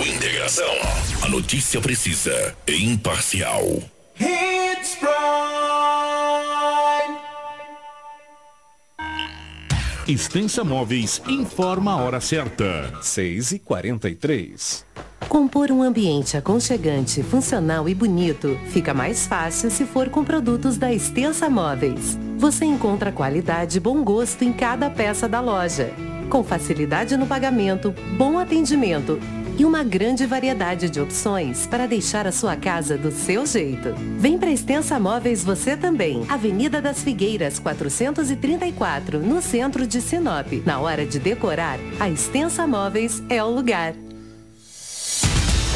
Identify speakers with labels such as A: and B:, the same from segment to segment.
A: Jornal Integração. A notícia precisa e imparcial. Hits Prime.
B: Extensa Móveis informa a hora certa. 6 e 43
C: Compor um ambiente aconchegante, funcional e bonito fica mais fácil se for com produtos da Extensa Móveis. Você encontra qualidade e bom gosto em cada peça da loja. Com facilidade no pagamento, bom atendimento e uma grande variedade de opções para deixar a sua casa do seu jeito. Vem para Extensa Móveis você também. Avenida das Figueiras, 434, no centro de Sinop. Na hora de decorar, a Extensa Móveis é o lugar.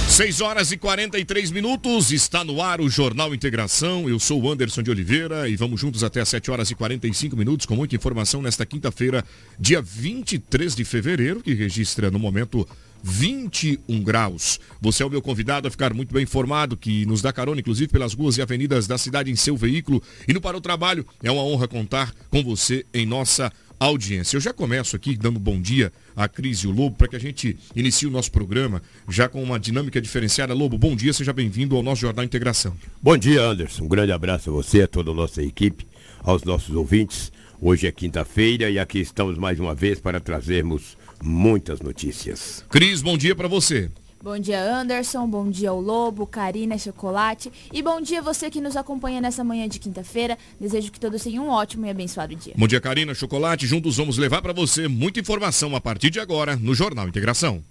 B: 6 horas e 43 minutos, está no ar o Jornal Integração. Eu sou o Anderson de Oliveira e vamos juntos até as 7 horas e 45 minutos com muita informação nesta quinta-feira, dia 23 de fevereiro, que registra no momento 21 graus. Você é o meu convidado a ficar muito bem informado, que nos dá carona, inclusive, pelas ruas e avenidas da cidade em seu veículo. E no Para o Trabalho, é uma honra contar com você em nossa audiência. Eu já começo aqui dando bom dia à Cris e o Lobo para que a gente inicie o nosso programa já com uma dinâmica diferenciada. Lobo, bom dia, seja bem-vindo ao nosso Jornal Integração.
D: Bom dia, Anderson. Um grande abraço a você, a toda a nossa equipe, aos nossos ouvintes. Hoje é quinta-feira e aqui estamos mais uma vez para trazermos muitas notícias.
B: Cris, bom dia para você.
E: Bom dia, Anderson. Bom dia ao Lobo, Karina, Chocolate. E bom dia você que nos acompanha nessa manhã de quinta-feira. Desejo que todos tenham um ótimo e abençoado dia.
B: Bom dia, Karina, Chocolate. Juntos vamos levar para você muita informação a partir de agora no Jornal Integração.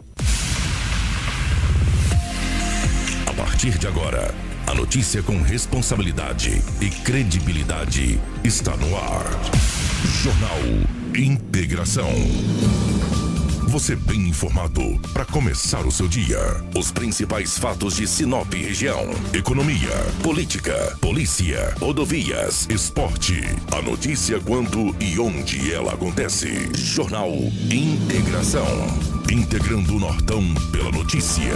A: A partir de agora, a notícia com responsabilidade e credibilidade está no ar. Jornal Integração você bem informado para começar o seu dia. Os principais fatos de Sinop região: economia, política, polícia, rodovias, esporte. A notícia quando e onde ela acontece. Jornal Integração. Integrando o Nortão pela notícia.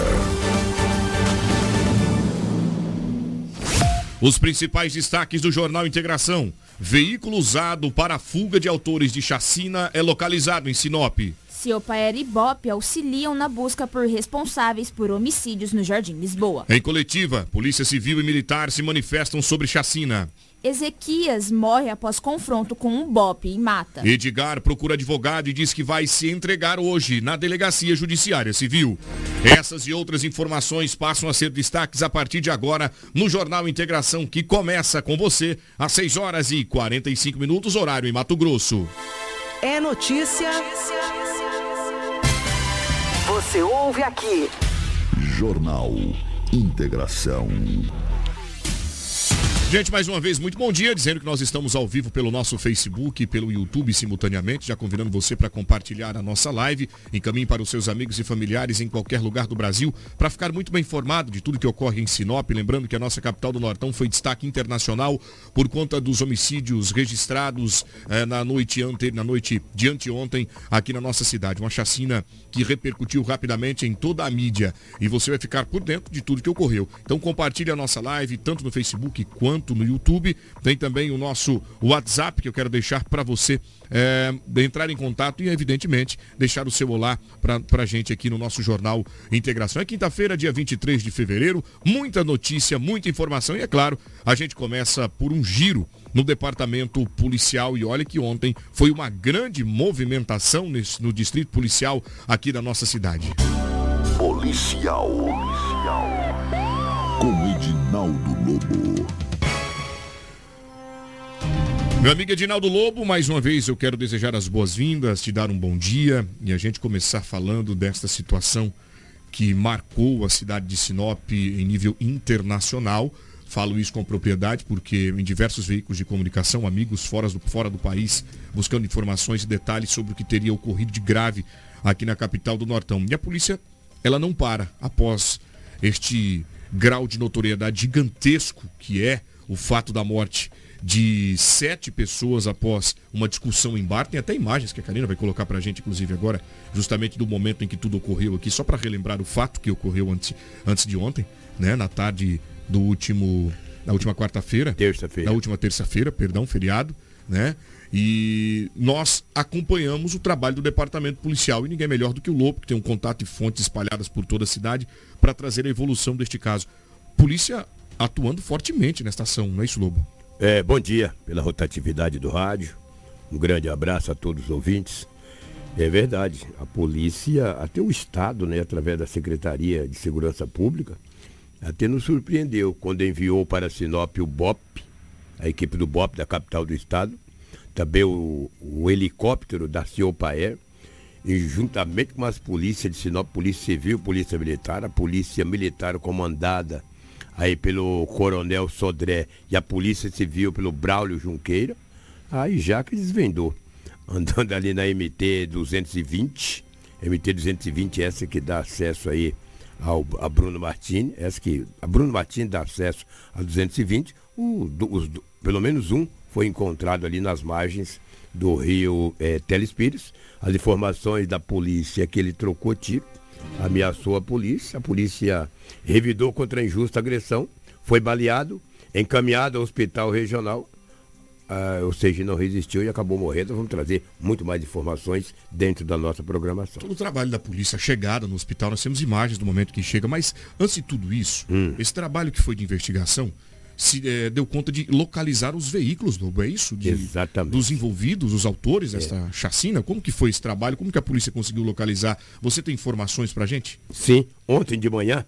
B: Os principais destaques do Jornal Integração. Veículo usado para fuga de autores de chacina é localizado em Sinop.
E: Ciopaer e Ibope auxiliam na busca por responsáveis por homicídios no Jardim Lisboa.
B: Em coletiva, Polícia Civil e Militar se manifestam sobre chacina.
E: Ezequias morre após confronto com um bope e mata.
B: Edgar procura advogado e diz que vai se entregar hoje na Delegacia Judiciária Civil. Essas e outras informações passam a ser destaques a partir de agora no Jornal Integração, que começa com você às 6 horas e 45 minutos, horário em Mato Grosso.
C: É notícia. Você ouve aqui.
A: Jornal Integração.
B: Gente, mais uma vez, muito bom dia, dizendo que nós estamos ao vivo pelo nosso Facebook e pelo YouTube simultaneamente, já convidando você para compartilhar a nossa live, encaminhe para os seus amigos e familiares em qualquer lugar do Brasil, para ficar muito bem informado de tudo que ocorre em Sinop, lembrando que a nossa capital do Nortão foi destaque internacional por conta dos homicídios registrados eh, na noite ante, na noite de anteontem aqui na nossa cidade, uma chacina que repercutiu rapidamente em toda a mídia. E você vai ficar por dentro de tudo que ocorreu. Então compartilhe a nossa live tanto no Facebook quanto no YouTube. Tem também o nosso WhatsApp que eu quero deixar para você é, entrar em contato e, evidentemente, deixar o seu olá para a gente aqui no nosso Jornal Integração. É quinta-feira, dia 23 de fevereiro. Muita notícia, muita informação e, é claro, a gente começa por um giro no departamento policial e olha que ontem foi uma grande movimentação nesse, no distrito policial aqui da nossa cidade.
A: Policial. Policial. Com Edinaldo Lobo.
B: Meu amigo Edinaldo Lobo, mais uma vez eu quero desejar as boas-vindas, te dar um bom dia e a gente começar falando desta situação que marcou a cidade de Sinop em nível internacional. Falo isso com propriedade porque em diversos veículos de comunicação, amigos fora do, fora do país, buscando informações e detalhes sobre o que teria ocorrido de grave aqui na capital do Nortão. E a polícia, ela não para após este grau de notoriedade gigantesco que é o fato da morte de sete pessoas após uma discussão em bar. Tem até imagens que a Karina vai colocar para a gente, inclusive agora, justamente do momento em que tudo ocorreu aqui, só para relembrar o fato que ocorreu antes, antes de ontem, né? Na tarde do último, na última quarta-feira.
D: Terça-feira.
B: Na última terça-feira, perdão, feriado, né? E nós acompanhamos o trabalho do departamento policial e ninguém melhor do que o Lobo, que tem um contato e fontes espalhadas por toda a cidade para trazer a evolução deste caso. Polícia atuando fortemente nesta ação, não é isso, Lobo?
D: É, bom dia pela rotatividade do rádio. Um grande abraço a todos os ouvintes. É verdade, a polícia, até o Estado, né, através da Secretaria de Segurança Pública, até nos surpreendeu quando enviou para Sinop o BOP, a equipe do BOP da capital do estado, também o, o helicóptero da Ciopaer, e juntamente com as polícias de Sinop, Polícia Civil, Polícia Militar, a Polícia Militar comandada aí pelo Coronel Sodré e a Polícia Civil pelo Braulio Junqueira, aí já que desvendou, andando ali na MT 220, MT 220 essa que dá acesso aí ao, a Bruno Martins, essa que a Bruno Martins dá acesso a 220, o, os, pelo menos um foi encontrado ali nas margens do rio é, Telespires. As informações da polícia é que ele trocou tiro, ameaçou a polícia, a polícia revidou contra a injusta agressão, foi baleado, encaminhado ao hospital regional, ah, ou seja, não resistiu e acabou morrendo. Vamos trazer muito mais informações dentro da nossa programação.
B: Todo o trabalho da polícia, a chegada no hospital, nós temos imagens do momento que chega, mas antes de tudo isso, hum. esse trabalho que foi de investigação, se é, deu conta de localizar os veículos, Lobo, é isso? De,
D: Exatamente.
B: Dos envolvidos, os autores desta é. chacina? Como que foi esse trabalho? Como que a polícia conseguiu localizar? Você tem informações pra gente?
D: Sim, ontem de manhã,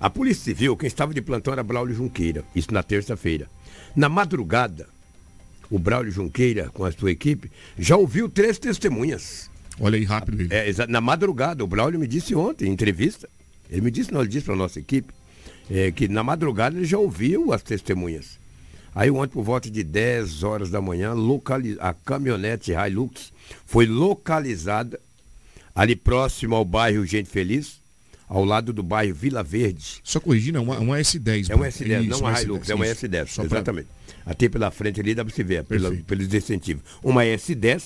D: a Polícia Civil, quem estava de plantão era Braulio Junqueira, isso na terça-feira. Na madrugada, o Braulio Junqueira, com a sua equipe, já ouviu três testemunhas.
B: Olha aí rápido.
D: É, na madrugada, o Braulio me disse ontem, em entrevista, ele me disse, não, ele disse para a nossa equipe, é, que na madrugada ele já ouviu as testemunhas. Aí ontem, por volta de 10 horas da manhã, localiz... a caminhonete Hilux foi localizada ali próximo ao bairro Gente Feliz, ao lado do bairro Vila Verde.
B: Só corrigindo, é uma, uma S10.
D: É uma S10, não uma Hilux, é uma S10, S10 exatamente. Pra... Até pela frente ali dá para se ver, pela, pelos incentivos. Uma S10,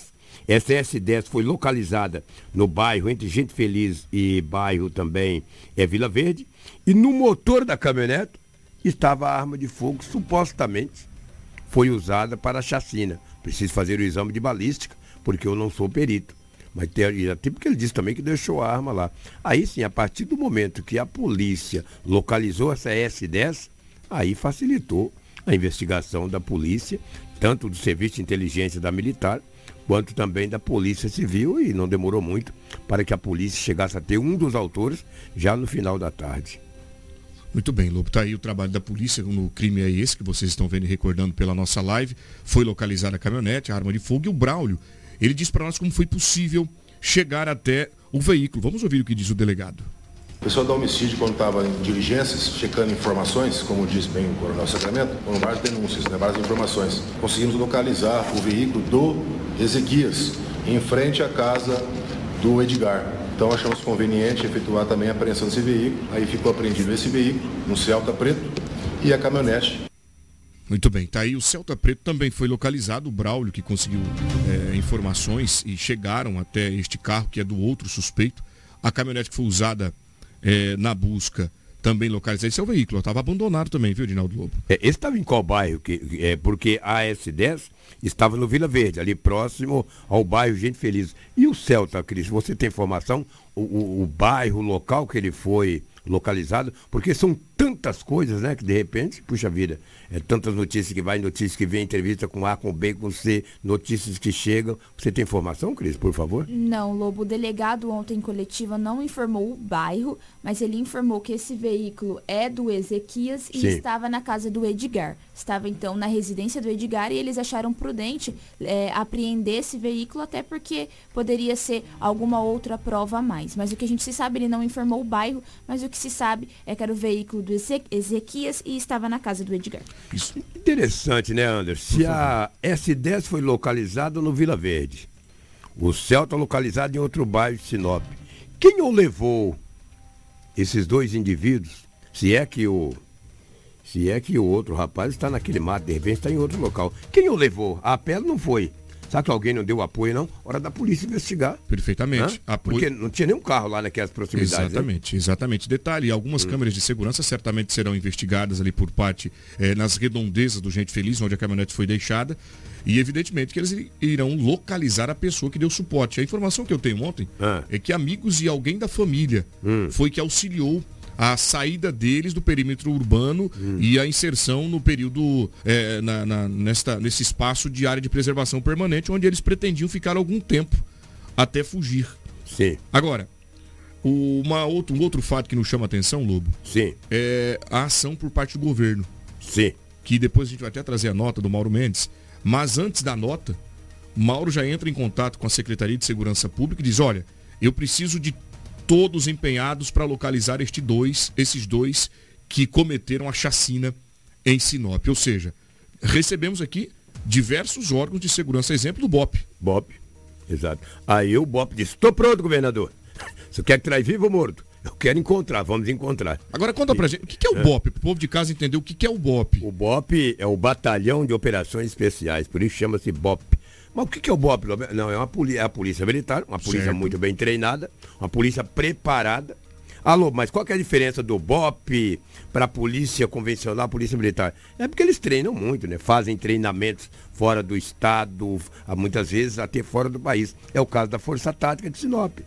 D: essa S10 foi localizada no bairro entre Gente Feliz e bairro também é Vila Verde. E no motor da caminhonete estava a arma de fogo, supostamente foi usada para a chacina. Preciso fazer o exame de balística, porque eu não sou perito. Mas tem, até porque ele disse também que deixou a arma lá. Aí sim, a partir do momento que a polícia localizou essa S10, aí facilitou a investigação da polícia, tanto do Serviço de Inteligência da Militar, quanto também da Polícia Civil, e não demorou muito para que a polícia chegasse a ter um dos autores já no final da tarde.
B: Muito bem, Lobo. Está aí o trabalho da polícia no crime é esse que vocês estão vendo e recordando pela nossa live. Foi localizada a caminhonete, a arma de fogo e o Braulio. Ele diz para nós como foi possível chegar até o veículo. Vamos ouvir o que diz o delegado.
F: O pessoal da homicídio, quando estava em diligências, checando informações, como disse bem o Coronel Sacramento, foram várias denúncias, né, várias informações. Conseguimos localizar o veículo do Ezequias, em frente à casa do Edgar. Então achamos conveniente efetuar também a apreensão desse veículo. Aí ficou apreendido esse veículo, um Celta preto e a caminhonete.
B: Muito bem, tá aí o Celta Preto também foi localizado, o Braulio que conseguiu é, informações e chegaram até este carro que é do outro suspeito. A caminhonete que foi usada é, na busca também localizada. Esse é o veículo, estava abandonado também, viu, Dinaldo Lobo?
D: É, esse estava em qual bairro? Que, é, porque a S10 estava no Vila Verde, ali próximo ao bairro Gente Feliz. E o Celta, Cris, você tem informação? O, o, o bairro, o local que ele foi localizado? Porque são tantas coisas, né? Que de repente, puxa vida, é tantas notícias que vai, notícias que vem, entrevista com A, com B, com C, notícias que chegam. Você tem informação, Cris, por favor?
E: Não, Lobo. O delegado ontem em coletiva não informou o bairro, mas ele informou que esse veículo é do Ezequias e Sim. estava na casa do Edgar. Estava então na residência do Edgar e eles acharam prudente é, apreender esse veículo, até porque poderia ser alguma outra prova a mais. Mas o que a gente se sabe, ele não informou o bairro, mas o que se sabe é que era o veículo do Ezequias e estava na casa do Edgar.
D: Isso. Interessante, né, Anderson? Se a S10 foi localizada no Vila Verde, o Celta localizado em outro bairro de Sinop, quem o levou esses dois indivíduos, se é que o se é que o outro rapaz está naquele mato, de repente está em outro local. Quem o levou? A pé não foi. Será que alguém não deu apoio, não? Hora da polícia investigar.
B: Perfeitamente.
D: Apoio... Porque não tinha nenhum carro lá naquelas proximidades.
B: Né? Exatamente, né? exatamente. Detalhe, algumas hum. câmeras de segurança certamente serão investigadas ali por parte, eh, nas redondezas do Gente Feliz, onde a caminhonete foi deixada. E evidentemente que eles irão localizar a pessoa que deu suporte. A informação que eu tenho ontem ah. é que amigos e alguém da família hum. foi que auxiliou a saída deles do perímetro urbano hum. e a inserção no período, é, na, na, nesta, nesse espaço de área de preservação permanente, onde eles pretendiam ficar algum tempo até fugir.
D: Sim.
B: Agora, uma outro, um outro fato que nos chama a atenção, Lobo,
D: Sim.
B: é a ação por parte do governo.
D: Sim.
B: Que depois a gente vai até trazer a nota do Mauro Mendes. Mas antes da nota, Mauro já entra em contato com a Secretaria de Segurança Pública e diz, olha, eu preciso de todos empenhados para localizar este dois, esses dois que cometeram a chacina em Sinop. Ou seja, recebemos aqui diversos órgãos de segurança, exemplo do BOP.
D: BOP, exato. Aí o BOP disse, estou pronto, governador. Você quer que traz vivo ou morto? Eu quero encontrar, vamos encontrar.
B: Agora conta pra gente, o que, é o BOP? Para o povo de casa entender o que, é o BOP.
D: O BOP é o Batalhão de Operações Especiais, por isso chama-se BOP. Mas o que é o BOP? Não, é, uma é a polícia militar, uma polícia certo. muito bem treinada, uma polícia preparada. Alô, mas qual é a diferença do BOP para a polícia convencional, a polícia militar? É porque eles treinam muito, né? Fazem treinamentos fora do estado, muitas vezes até fora do país. É o caso da Força Tática de Sinop.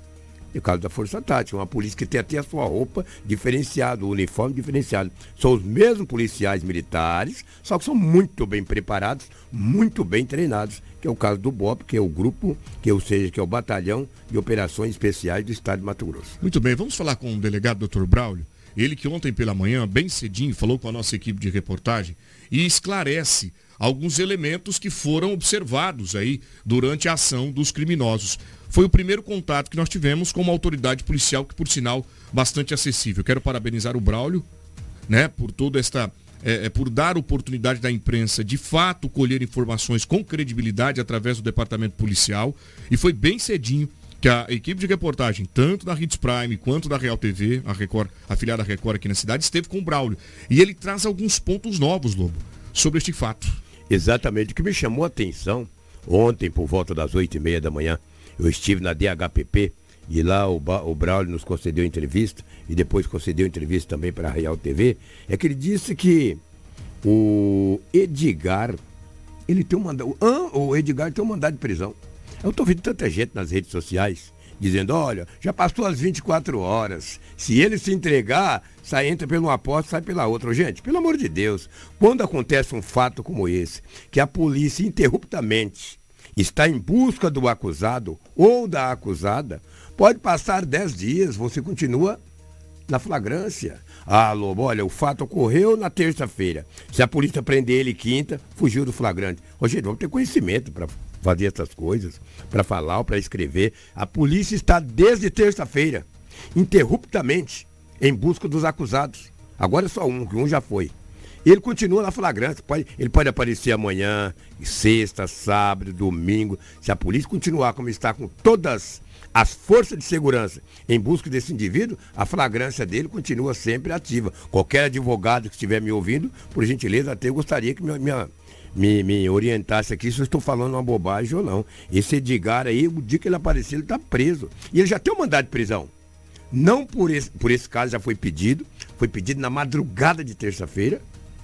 D: E o caso da Força Tática, uma polícia que tem até a sua roupa diferenciada, o uniforme diferenciado. São os mesmos policiais militares, só que são muito bem preparados, muito bem treinados, que é o caso do BOP, que é o grupo, que ou seja, que é o Batalhão de Operações Especiais do Estado de Mato Grosso.
B: Muito bem, vamos falar com o delegado Dr. Braulio. Ele que ontem pela manhã, bem cedinho, falou com a nossa equipe de reportagem e esclarece alguns elementos que foram observados aí durante a ação dos criminosos. Foi o primeiro contato que nós tivemos com uma autoridade policial que, por sinal, bastante acessível. Quero parabenizar o Braulio, né, por toda esta é, é, por dar oportunidade da imprensa de fato colher informações com credibilidade através do departamento policial. E foi bem cedinho que a equipe de reportagem, tanto da Hits Prime quanto da Real TV, a Record, afiliada Record aqui na cidade, esteve com o Braulio. E ele traz alguns pontos novos, Lobo, sobre este fato.
D: Exatamente. O que me chamou a atenção ontem, por volta das oito e meia da manhã, eu estive na DHPP e lá o, ba o Braulio nos concedeu entrevista e depois concedeu entrevista também para a Real TV, é que ele disse que o Edgar, ele tem um mandado, o Edgar tem um mandado de prisão. Eu estou vendo tanta gente nas redes sociais dizendo, olha, já passou as 24 horas. Se ele se entregar, sai, entra pela uma porta, sai pela outra. Gente, pelo amor de Deus, quando acontece um fato como esse, que a polícia interruptamente está em busca do acusado ou da acusada, pode passar 10 dias, você continua na flagrância. Ah, Lobo, olha, o fato ocorreu na terça-feira. Se a polícia prender ele quinta, fugiu do flagrante. Gente, vamos ter conhecimento para fazer essas coisas, para falar ou para escrever. A polícia está desde terça-feira, interruptamente, em busca dos acusados. Agora é só um, que um já foi. Ele continua na flagrância. Pode, ele pode aparecer amanhã, sexta, sábado, domingo. Se a polícia continuar como está com todas as forças de segurança em busca desse indivíduo, a flagrância dele continua sempre ativa. Qualquer advogado que estiver me ouvindo, por gentileza, até gostaria que me, me, me, me orientasse aqui se eu estou falando uma bobagem ou não. Esse Edgar aí, o dia que ele aparecer, ele está preso. E ele já tem um mandado de prisão. Não por esse, por esse caso já foi pedido, foi pedido na madrugada de terça-feira,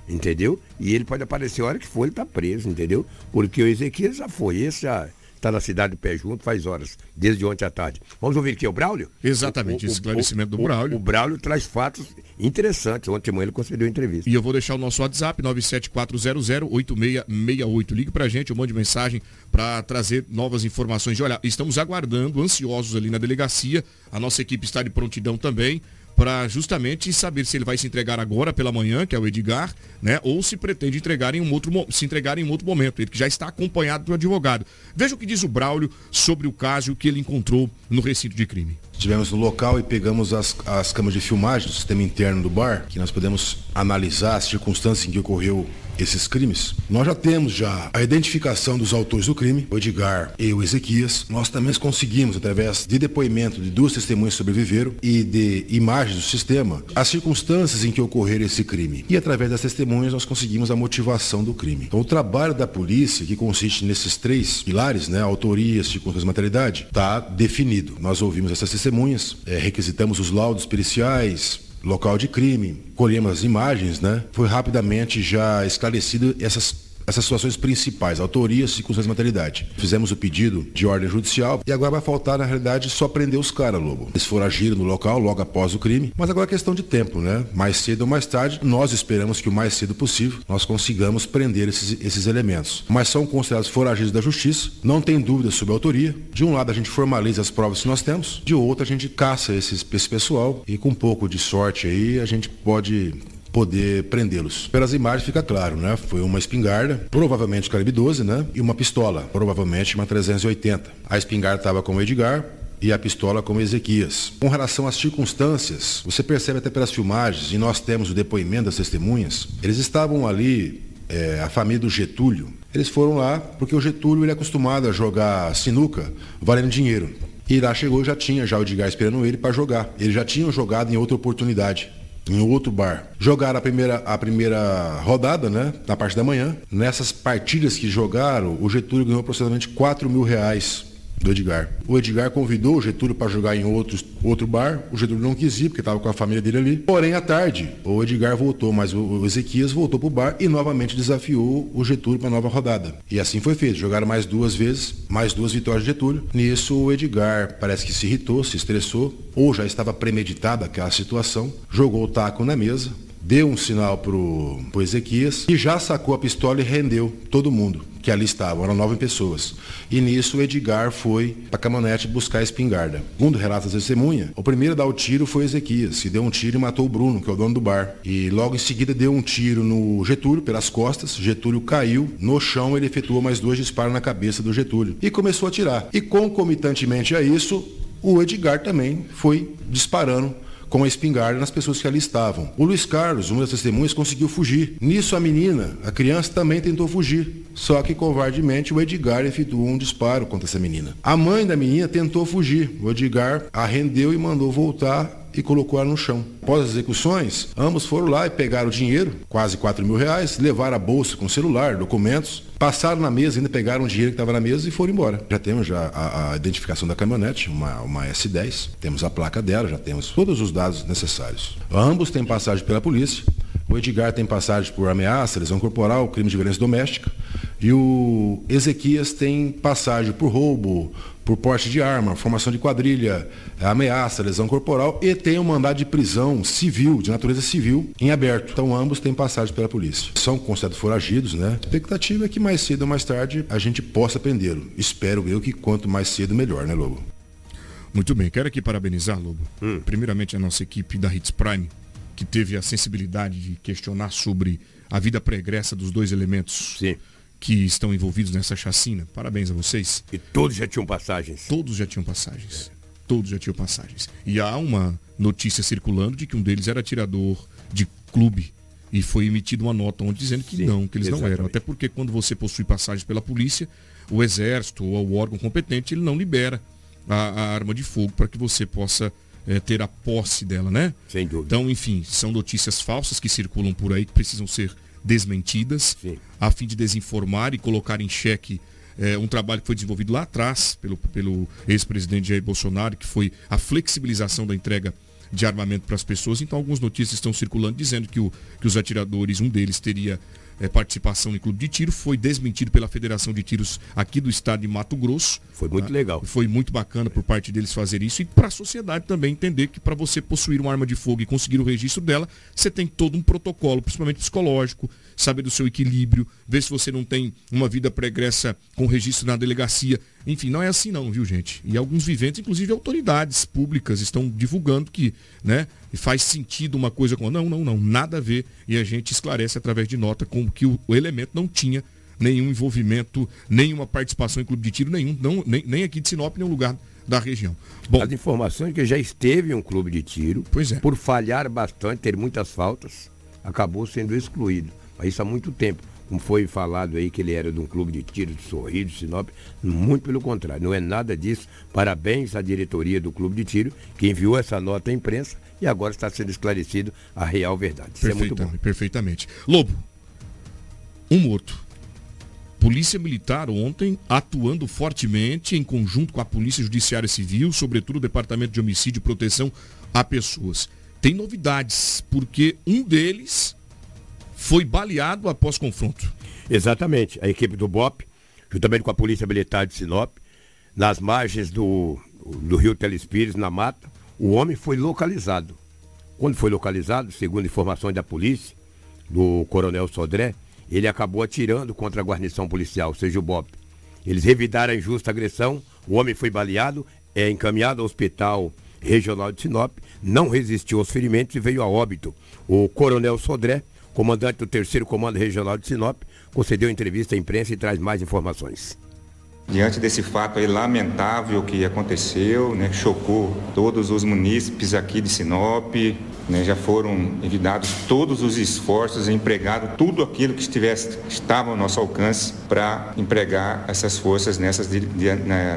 D: entendeu? E ele pode aparecer a hora que for, ele está preso, entendeu? Porque o Ezequiel já foi, esse já está na cidade do pé junto faz horas, desde ontem à tarde. Vamos ouvir aqui o Braulio?
B: Exatamente, o, o esclarecimento o, do Braulio.
D: O, Braulio traz fatos interessantes. Ontem de manhã ele concedeu entrevista.
B: E eu vou deixar o nosso WhatsApp, 974008668. Ligue pra gente, eu mande mensagem para trazer novas informações. E olha, estamos aguardando, ansiosos ali na delegacia. A nossa equipe está de prontidão também para justamente saber se ele vai se entregar agora pela manhã, que é o Edgar, né? Ou se pretende entregar em um outro, se entregar em um outro momento. Ele que já está acompanhado do advogado. Veja o que diz o Braulio sobre o caso e o que ele encontrou no recinto de crime.
F: Estivemos no local e pegamos as, as câmeras de filmagem do sistema interno do bar, que nós podemos analisar as circunstâncias em que ocorreu esses crimes. Nós já temos já a identificação dos autores do crime, o Edgar e o Ezequias. Nós também conseguimos, através de depoimento de duas testemunhas que sobreviveram e de imagens do sistema, as circunstâncias em que ocorreram esse crime. E através das testemunhas nós conseguimos a motivação do crime. Então o trabalho da polícia, que consiste nesses três pilares, né, autoria, circunstâncias e materialidade, está definido. Nós ouvimos essas testemunhas, é, requisitamos os laudos periciais, local de crime, colhemos as imagens, né? Foi rapidamente já esclarecido essas essas situações principais, autoria, circunstâncias e materialidade. Fizemos o pedido de ordem judicial e agora vai faltar, na realidade, só prender os caras, Lobo. Eles foram agir no local logo após o crime, mas agora é questão de tempo, né? Mais cedo ou mais tarde, nós esperamos que o mais cedo possível nós consigamos prender esses, esses elementos. Mas são considerados foragidos da justiça, não tem dúvida sobre a autoria. De um lado a gente formaliza as provas que nós temos, de outro a gente caça esses, esse pessoal e com um pouco de sorte aí a gente pode poder prendê-los. Pelas imagens fica claro, né? Foi uma espingarda, provavelmente calibre 12, né? E uma pistola, provavelmente uma 380. A espingarda estava com o Edgar, e a pistola com Ezequias. Com relação às circunstâncias, você percebe até pelas filmagens, e nós temos o depoimento das testemunhas, eles estavam ali, é, a família do Getúlio, eles foram lá porque o Getúlio ele é acostumado a jogar sinuca valendo dinheiro. E lá chegou já tinha já o Edgar esperando ele para jogar. Eles já tinham jogado em outra oportunidade em outro bar. Jogaram a primeira, a primeira rodada, né? Na parte da manhã. Nessas partidas que jogaram, o Getúlio ganhou aproximadamente 4 mil reais do Edgar. O Edgar convidou o Getúlio para jogar em outros, outro bar. O Getúlio não quis ir, porque estava com a família dele ali. Porém, à tarde, o Edgar voltou, mas o Ezequias voltou para o bar e novamente desafiou o Getúlio para nova rodada. E assim foi feito. Jogaram mais duas vezes, mais duas vitórias de Getúlio. Nisso, o Edgar parece que se irritou, se estressou, ou já estava premeditada aquela situação, jogou o taco na mesa, deu um sinal pro, pro Ezequias e já sacou a pistola e rendeu todo mundo que ali estavam, eram nove pessoas. E nisso o Edgar foi para a caminhonete buscar a espingarda. Segundo relata a testemunha, o primeiro a dar o tiro foi Ezequias, que deu um tiro e matou o Bruno, que é o dono do bar. E logo em seguida deu um tiro no Getúlio, pelas costas. Getúlio caiu. No chão ele efetuou mais dois disparos na cabeça do Getúlio. E começou a atirar. E concomitantemente a isso, o Edgar também foi disparando com a espingarda nas pessoas que ali estavam. O Luiz Carlos, uma das testemunhas, conseguiu fugir. Nisso a menina, a criança, também tentou fugir. Só que covardemente o Edgar efetuou um disparo contra essa menina. A mãe da menina tentou fugir. O Edgar a rendeu e mandou voltar e colocou ela no chão. Após as execuções, ambos foram lá e pegaram o dinheiro, quase 4 mil reais, levaram a bolsa com celular, documentos, passaram na mesa, ainda pegaram o dinheiro que estava na mesa e foram embora. Já temos já a, a identificação da caminhonete, uma, uma S10, temos a placa dela, já temos todos os dados necessários. Ambos têm passagem pela polícia. O Edgar tem passagem por ameaça, lesão corporal, crime de violência doméstica. E o Ezequias tem passagem por roubo, por porte de arma, formação de quadrilha, ameaça, lesão corporal e tem um mandado de prisão civil, de natureza civil, em aberto. Então ambos têm passagem pela polícia. São considerados foragidos, né? A expectativa é que mais cedo ou mais tarde a gente possa prendê-lo. Espero eu que quanto mais cedo melhor, né, Lobo?
B: Muito bem, quero aqui parabenizar, Lobo. Hum. Primeiramente a nossa equipe da Hits Prime, que teve a sensibilidade de questionar sobre a vida pregressa dos dois elementos.
D: Sim
B: que estão envolvidos nessa chacina. Parabéns a vocês.
D: E todos já tinham passagens.
B: Todos já tinham passagens. Todos já tinham passagens. E há uma notícia circulando de que um deles era atirador de clube. E foi emitida uma nota onde dizendo que Sim, não, que eles exatamente. não eram. Até porque quando você possui passagens pela polícia, o exército ou o órgão competente, ele não libera a, a arma de fogo para que você possa é, ter a posse dela, né?
D: Sem dúvida.
B: Então, enfim, são notícias falsas que circulam por aí, que precisam ser desmentidas,
D: Sim.
B: a fim de desinformar e colocar em xeque é, um trabalho que foi desenvolvido lá atrás pelo, pelo ex-presidente Jair Bolsonaro, que foi a flexibilização da entrega de armamento para as pessoas. Então, algumas notícias estão circulando dizendo que, o, que os atiradores, um deles teria é, participação em clube de tiro, foi desmentido pela Federação de Tiros aqui do estado de Mato Grosso.
D: Foi muito legal.
B: Foi muito bacana por parte deles fazer isso e para a sociedade também entender que para você possuir uma arma de fogo e conseguir o registro dela, você tem todo um protocolo, principalmente psicológico, saber do seu equilíbrio, ver se você não tem uma vida pregressa com registro na delegacia. Enfim, não é assim não, viu gente? E alguns viventes, inclusive autoridades públicas, estão divulgando que né, faz sentido uma coisa com. Não, não, não, nada a ver. E a gente esclarece através de nota com que o, o elemento não tinha nenhum envolvimento, nenhuma participação em clube de tiro, nenhum, não, nem, nem aqui de Sinop, nenhum lugar da região.
D: Bom, As informações que já esteve em um clube de tiro,
B: pois é.
D: por falhar bastante, ter muitas faltas, acabou sendo excluído. Mas isso há muito tempo. Como foi falado aí que ele era de um clube de tiro de Sorriso, Sinop, muito pelo contrário, não é nada disso. Parabéns à diretoria do clube de tiro que enviou essa nota à imprensa e agora está sendo esclarecido a real verdade. Isso é muito bom.
B: Perfeitamente. Lobo, um morto. Polícia Militar ontem atuando fortemente em conjunto com a Polícia Judiciária Civil, sobretudo o Departamento de Homicídio e Proteção a Pessoas. Tem novidades, porque um deles foi baleado após confronto.
D: Exatamente. A equipe do BOP, juntamente com a Polícia Militar de Sinop, nas margens do, do rio Telespires, na mata, o homem foi localizado. Quando foi localizado, segundo informações da polícia, do coronel Sodré, ele acabou atirando contra a guarnição policial, ou seja, o BOP. Eles revidaram a injusta agressão, o homem foi baleado, é encaminhado ao hospital regional de Sinop, não resistiu aos ferimentos e veio a óbito. O coronel Sodré, comandante do terceiro comando regional de Sinop, concedeu entrevista à imprensa e traz mais informações.
G: Diante desse fato aí lamentável que aconteceu, né, chocou todos os munícipes aqui de Sinop, né, já foram envidados todos os esforços, empregado tudo aquilo que estivesse, estava ao nosso alcance para empregar essas forças nessas,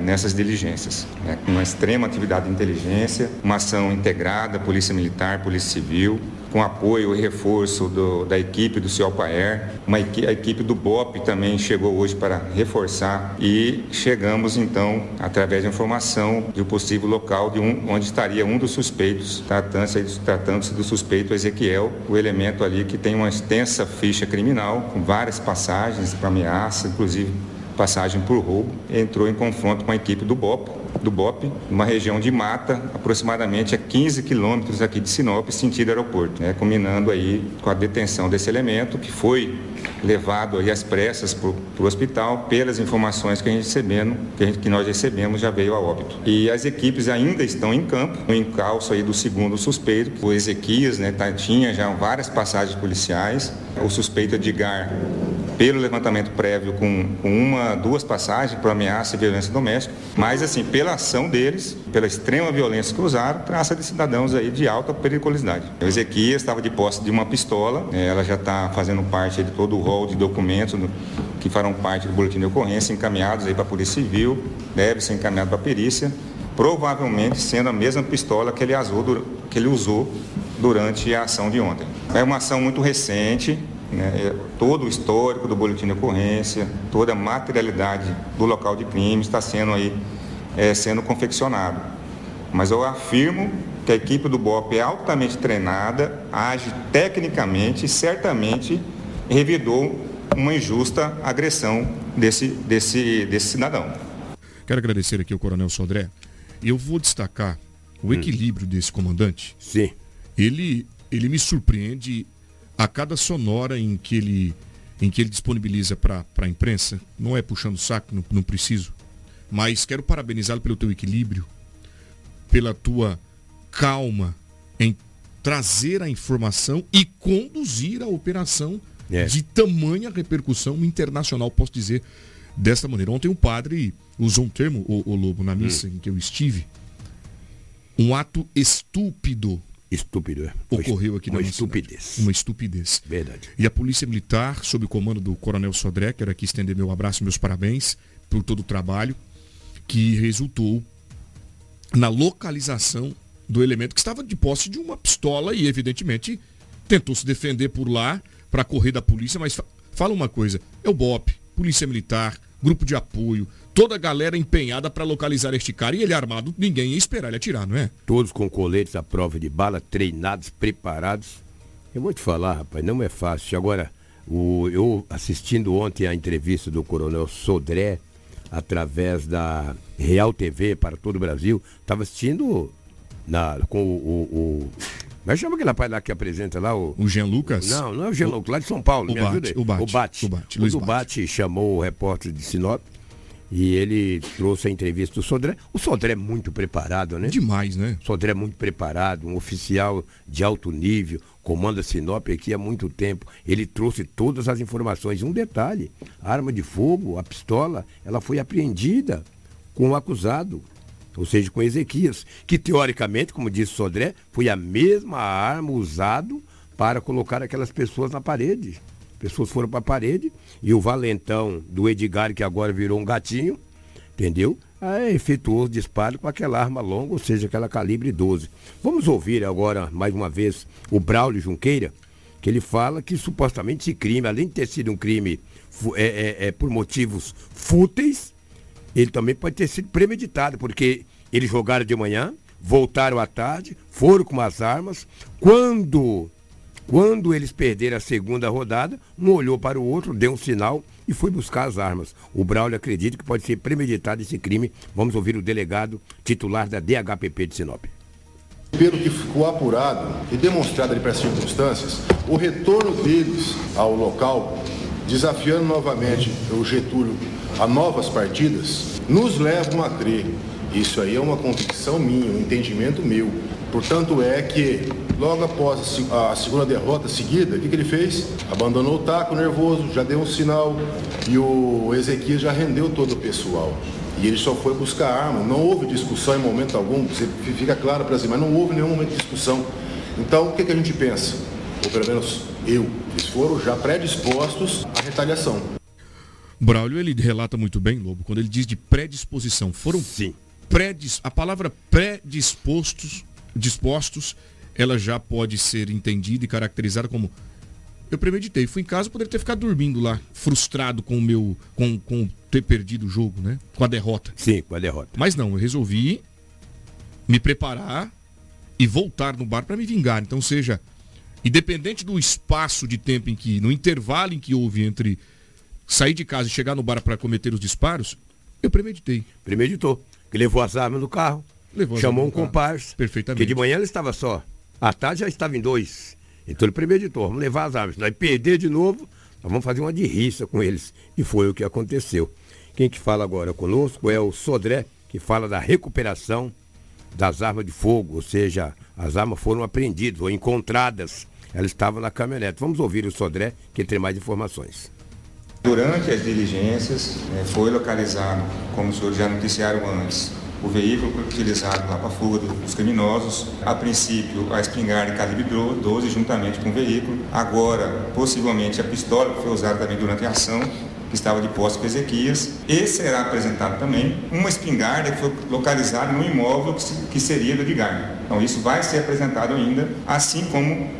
G: nessas diligências. Né, uma extrema atividade de inteligência, uma ação integrada, Polícia Militar, Polícia Civil, com apoio e reforço do, da equipe do Cialpaer. Uma, a equipe do BOP também chegou hoje para reforçar e chegamos então, através de informação de um possível local de um, onde estaria um dos suspeitos, tratando-se tratando do suspeito Ezequiel, o elemento ali que tem uma extensa ficha criminal, com várias passagens para ameaça, inclusive passagem por roubo, entrou em confronto com a equipe do BOP, do BOP, numa região de mata, aproximadamente a 15 quilômetros aqui de Sinop, sentido aeroporto, né, combinando aí com a detenção desse elemento, que foi levado aí às pressas para o hospital, pelas informações que, a gente recebendo, que, gente, que nós recebemos, já veio a óbito. E as equipes ainda estão em campo, no encalço aí do segundo suspeito, o Ezequias, né, tá, tinha já várias passagens policiais, o suspeito Edgar pelo levantamento prévio com, com, uma, duas passagens por ameaça e violência doméstica, mas assim, pela ação deles, pela extrema violência que usaram, traça de cidadãos aí de alta periculosidade. O Ezequias estava de posse de uma pistola, né, ela já está fazendo parte de todo o rol de documentos do, que farão parte do boletim de ocorrência, encaminhados aí para a Polícia Civil, deve ser encaminhado para a perícia, provavelmente sendo a mesma pistola que ele, que ele usou durante a ação de ontem. É uma ação muito recente, né, é, todo o histórico do boletim de ocorrência, toda a materialidade do local de crime está sendo aí é, sendo confeccionado. Mas eu afirmo que a equipe do BOP é altamente treinada, age tecnicamente e certamente revidou uma injusta agressão desse, desse, desse cidadão.
B: Quero agradecer aqui ao Coronel Sodré. Eu vou destacar o hum. equilíbrio hum. desse comandante.
D: Sim.
B: Ele, ele me surpreende a cada sonora em que ele, em que ele disponibiliza para a imprensa, não é puxando o saco, não, não preciso, mas quero parabenizá-lo pelo teu equilíbrio, pela tua calma em trazer a informação e conduzir a operação é. de tamanha repercussão internacional, posso dizer desta maneira. Ontem um padre usou um termo, o, o Lobo, na missa hum. em que eu estive, um ato estúpido
D: Estúpido, é.
B: Ocorreu aqui
D: uma na estupidez.
B: Uma estupidez.
D: Verdade.
B: E a Polícia Militar, sob o comando do Coronel Sodré, quero aqui estender meu abraço e meus parabéns por todo o trabalho, que resultou na localização do elemento que estava de posse de uma pistola e, evidentemente, tentou se defender por lá para correr da polícia, mas fala uma coisa, é o BOP, Polícia Militar, grupo de apoio, toda a galera empenhada para localizar este cara e ele armado, ninguém ia esperar ele atirar, não é?
D: Todos com coletes à prova de bala, treinados, preparados. Eu vou te falar, rapaz, não é fácil. Agora, o, eu assistindo ontem a entrevista do Coronel Sodré, através da Real TV para todo o Brasil, estava assistindo na, com o, o, o mas chama aquele rapaz lá que apresenta lá o.
B: O Jean Lucas?
D: Não, não é o Jean Lucas, lá de São Paulo.
B: O me Bate,
D: O
B: Bate.
D: O Bate.
B: O Bate.
D: O Bate chamou o repórter de Sinop e ele trouxe a entrevista do Sodré. O Sodré é muito preparado, né?
B: Demais, né?
D: O Sodré é muito preparado, um oficial de alto nível, comanda Sinop aqui há muito tempo. Ele trouxe todas as informações. Um detalhe: a arma de fogo, a pistola, ela foi apreendida com o acusado ou seja, com Ezequias, que teoricamente, como disse Sodré, foi a mesma arma usada para colocar aquelas pessoas na parede. pessoas foram para a parede e o valentão do Edgar, que agora virou um gatinho, entendeu? Aí efetuou o disparo com aquela arma longa, ou seja, aquela calibre 12. Vamos ouvir agora, mais uma vez, o Braulio Junqueira, que ele fala que supostamente esse crime, além de ter sido um crime é, é, é, por motivos fúteis, ele também pode ter sido premeditado, porque eles jogaram de manhã, voltaram à tarde, foram com as armas. Quando, quando eles perderam a segunda rodada, um olhou para o outro, deu um sinal e foi buscar as armas. O Braulio acredita que pode ser premeditado esse crime. Vamos ouvir o delegado titular da DHPP de Sinop.
F: Pelo que ficou apurado e demonstrado ali para as circunstâncias, o retorno deles ao local, desafiando novamente o Getúlio a novas partidas, nos levam a crer isso aí é uma convicção minha, um entendimento meu. Portanto, é que logo após a segunda derrota seguida, o que, que ele fez? Abandonou o taco nervoso, já deu um sinal e o Ezequias já rendeu todo o pessoal. E ele só foi buscar arma. Não houve discussão em momento algum, fica claro para si, mas não houve nenhum momento de discussão. Então, o que, que a gente pensa? Ou pelo menos eu, eles foram já predispostos à retaliação.
B: Braulio, ele relata muito bem, Lobo, quando ele diz de predisposição. Foram
D: Sim
B: predis, a palavra predispostos, dispostos, ela já pode ser entendida e caracterizada como eu premeditei, fui em casa, poderia ter ficado dormindo lá, frustrado com o meu com, com ter perdido o jogo, né? Com a derrota.
D: Sim, com a derrota.
B: Mas não, eu resolvi me preparar e voltar no bar para me vingar. Então, seja, independente do espaço de tempo em que, no intervalo em que houve entre sair de casa e chegar no bar para cometer os disparos, eu premeditei.
D: Premeditou que levou as armas no carro, levou chamou um comparsa,
B: Perfeitamente.
D: que de manhã ele estava só, à tarde já estava em dois. Então ele premeditou, vamos levar as armas. Nós perder de novo, nós vamos fazer uma dirriça com eles. E foi o que aconteceu. Quem que fala agora conosco é o Sodré, que fala da recuperação das armas de fogo, ou seja, as armas foram apreendidas ou encontradas. Elas estavam na caminhonete. Vamos ouvir o Sodré, que tem mais informações.
G: Durante as diligências, né, foi localizado, como os senhores já noticiaram antes, o veículo utilizado lá para a fuga dos criminosos. A princípio, a espingarda calibre 12 juntamente com o veículo. Agora, possivelmente, a pistola que foi usada também durante a ação, que estava de posse com Ezequias. E será apresentado também uma espingarda que foi localizada no imóvel que seria do Edgar. Então, isso vai ser apresentado ainda, assim como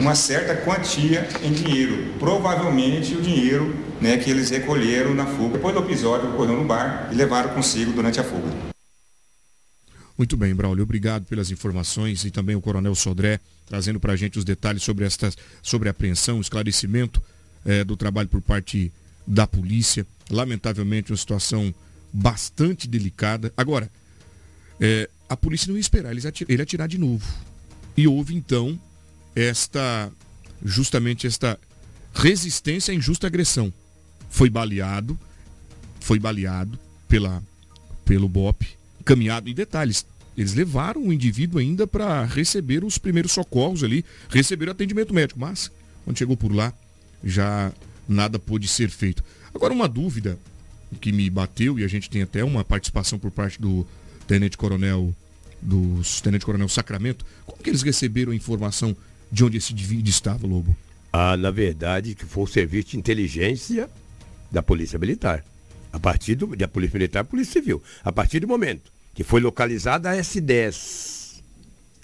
G: uma certa quantia em dinheiro, provavelmente o dinheiro né, que eles recolheram na fuga. Depois do episódio, ocorreu no bar e levaram consigo durante a fuga.
B: Muito bem, Braulio, obrigado pelas informações e também o Coronel Sodré trazendo para a gente os detalhes sobre, esta, sobre a apreensão, esclarecimento é, do trabalho por parte da polícia. Lamentavelmente, uma situação bastante delicada. Agora, é, a polícia não ia esperar ele atirar, ele atirar de novo. E houve então esta justamente esta resistência à injusta agressão. Foi baleado, foi baleado pela pelo BOP, caminhado em detalhes. Eles levaram o indivíduo ainda para receber os primeiros socorros ali, receber o atendimento médico, mas quando chegou por lá, já nada pôde ser feito. Agora uma dúvida que me bateu e a gente tem até uma participação por parte do Tenente Coronel do Tenente Coronel Sacramento, como que eles receberam a informação de onde esse indivíduo estava, Lobo?
D: Ah, na verdade, que foi o serviço de inteligência da Polícia Militar. A partir do, da Polícia Militar Polícia Civil. A partir do momento que foi localizada a S10,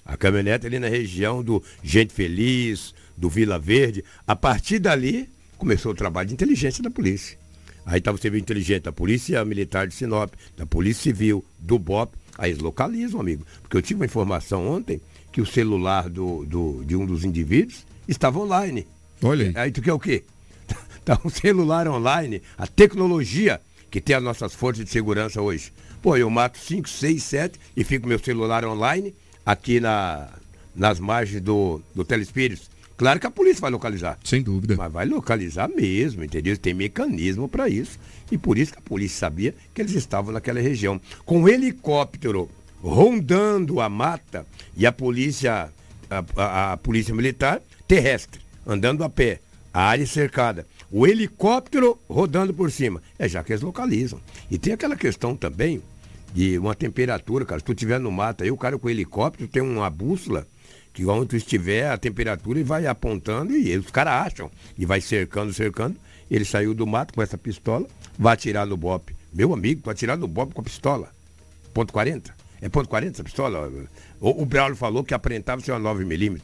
D: a caminhonete ali na região do Gente Feliz, do Vila Verde, a partir dali começou o trabalho de inteligência da polícia. Aí estava o serviço inteligente da Polícia Militar de Sinop, da Polícia Civil, do BOP. Aí eles localizam, amigo. Porque eu tive uma informação ontem que o celular do, do, de um dos indivíduos estava online.
B: Olha aí.
D: Aí tu quer o quê? Tá um celular online, a tecnologia que tem as nossas forças de segurança hoje. Pô, eu mato 5, 6, 7 e fico meu celular online aqui na, nas margens do, do Telespíritos. Claro que a polícia vai localizar.
B: Sem dúvida.
D: Mas vai localizar mesmo, entendeu? Tem mecanismo para isso. E por isso que a polícia sabia que eles estavam naquela região. Com um helicóptero rondando a mata e a polícia, a, a, a polícia militar terrestre, andando a pé, a área cercada, o helicóptero rodando por cima. É já que eles localizam. E tem aquela questão também de uma temperatura, cara. Se tu estiver no mato aí, o cara com o helicóptero tem uma bússola que onde tu estiver, a temperatura e vai apontando e os caras acham. E vai cercando, cercando. Ele saiu do mato com essa pistola, vai atirar no bope. Meu amigo, tu atirar no bope com a pistola. Ponto 40? É ponto 40 essa pistola? O, o Braulio falou que aparentava ser uma 9mm.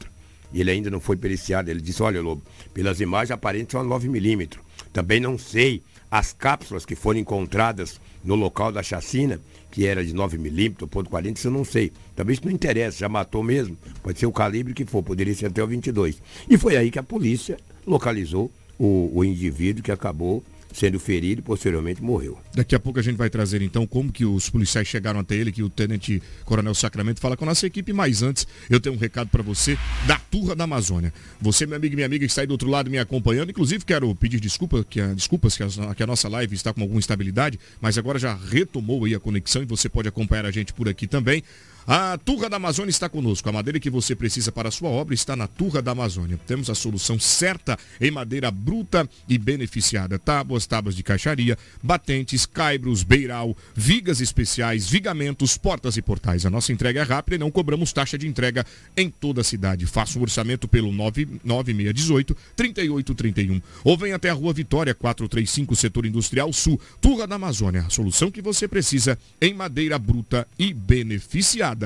D: E ele ainda não foi periciado. Ele disse, olha, Lobo, pelas imagens aparenta ser uma 9mm. Também não sei as cápsulas que foram encontradas no local da chacina, que era de 9mm, ponto 40, isso eu não sei. Também isso não interessa, já matou mesmo. Pode ser o calibre que for, poderia ser até o 22. E foi aí que a polícia localizou o, o indivíduo que acabou sendo ferido e posteriormente morreu.
B: Daqui a pouco a gente vai trazer então como que os policiais chegaram até ele, que o tenente coronel Sacramento fala com a nossa equipe, mas antes eu tenho um recado para você da Turra da Amazônia. Você, meu amigo e minha amiga que está aí do outro lado me acompanhando, inclusive quero pedir desculpa, que a, desculpas que a, que a nossa live está com alguma instabilidade, mas agora já retomou aí a conexão e você pode acompanhar a gente por aqui também. A Turra da Amazônia está conosco. A madeira que você precisa para a sua obra está na Turra da Amazônia. Temos a solução certa em madeira bruta e beneficiada. Tábuas, tábuas de caixaria, batentes, caibros, beiral, vigas especiais, vigamentos, portas e portais. A nossa entrega é rápida e não cobramos taxa de entrega em toda a cidade. Faça um orçamento pelo 99618 3831 ou venha até a Rua Vitória 435, Setor Industrial Sul, Turra da Amazônia. A solução que você precisa em madeira bruta e beneficiada.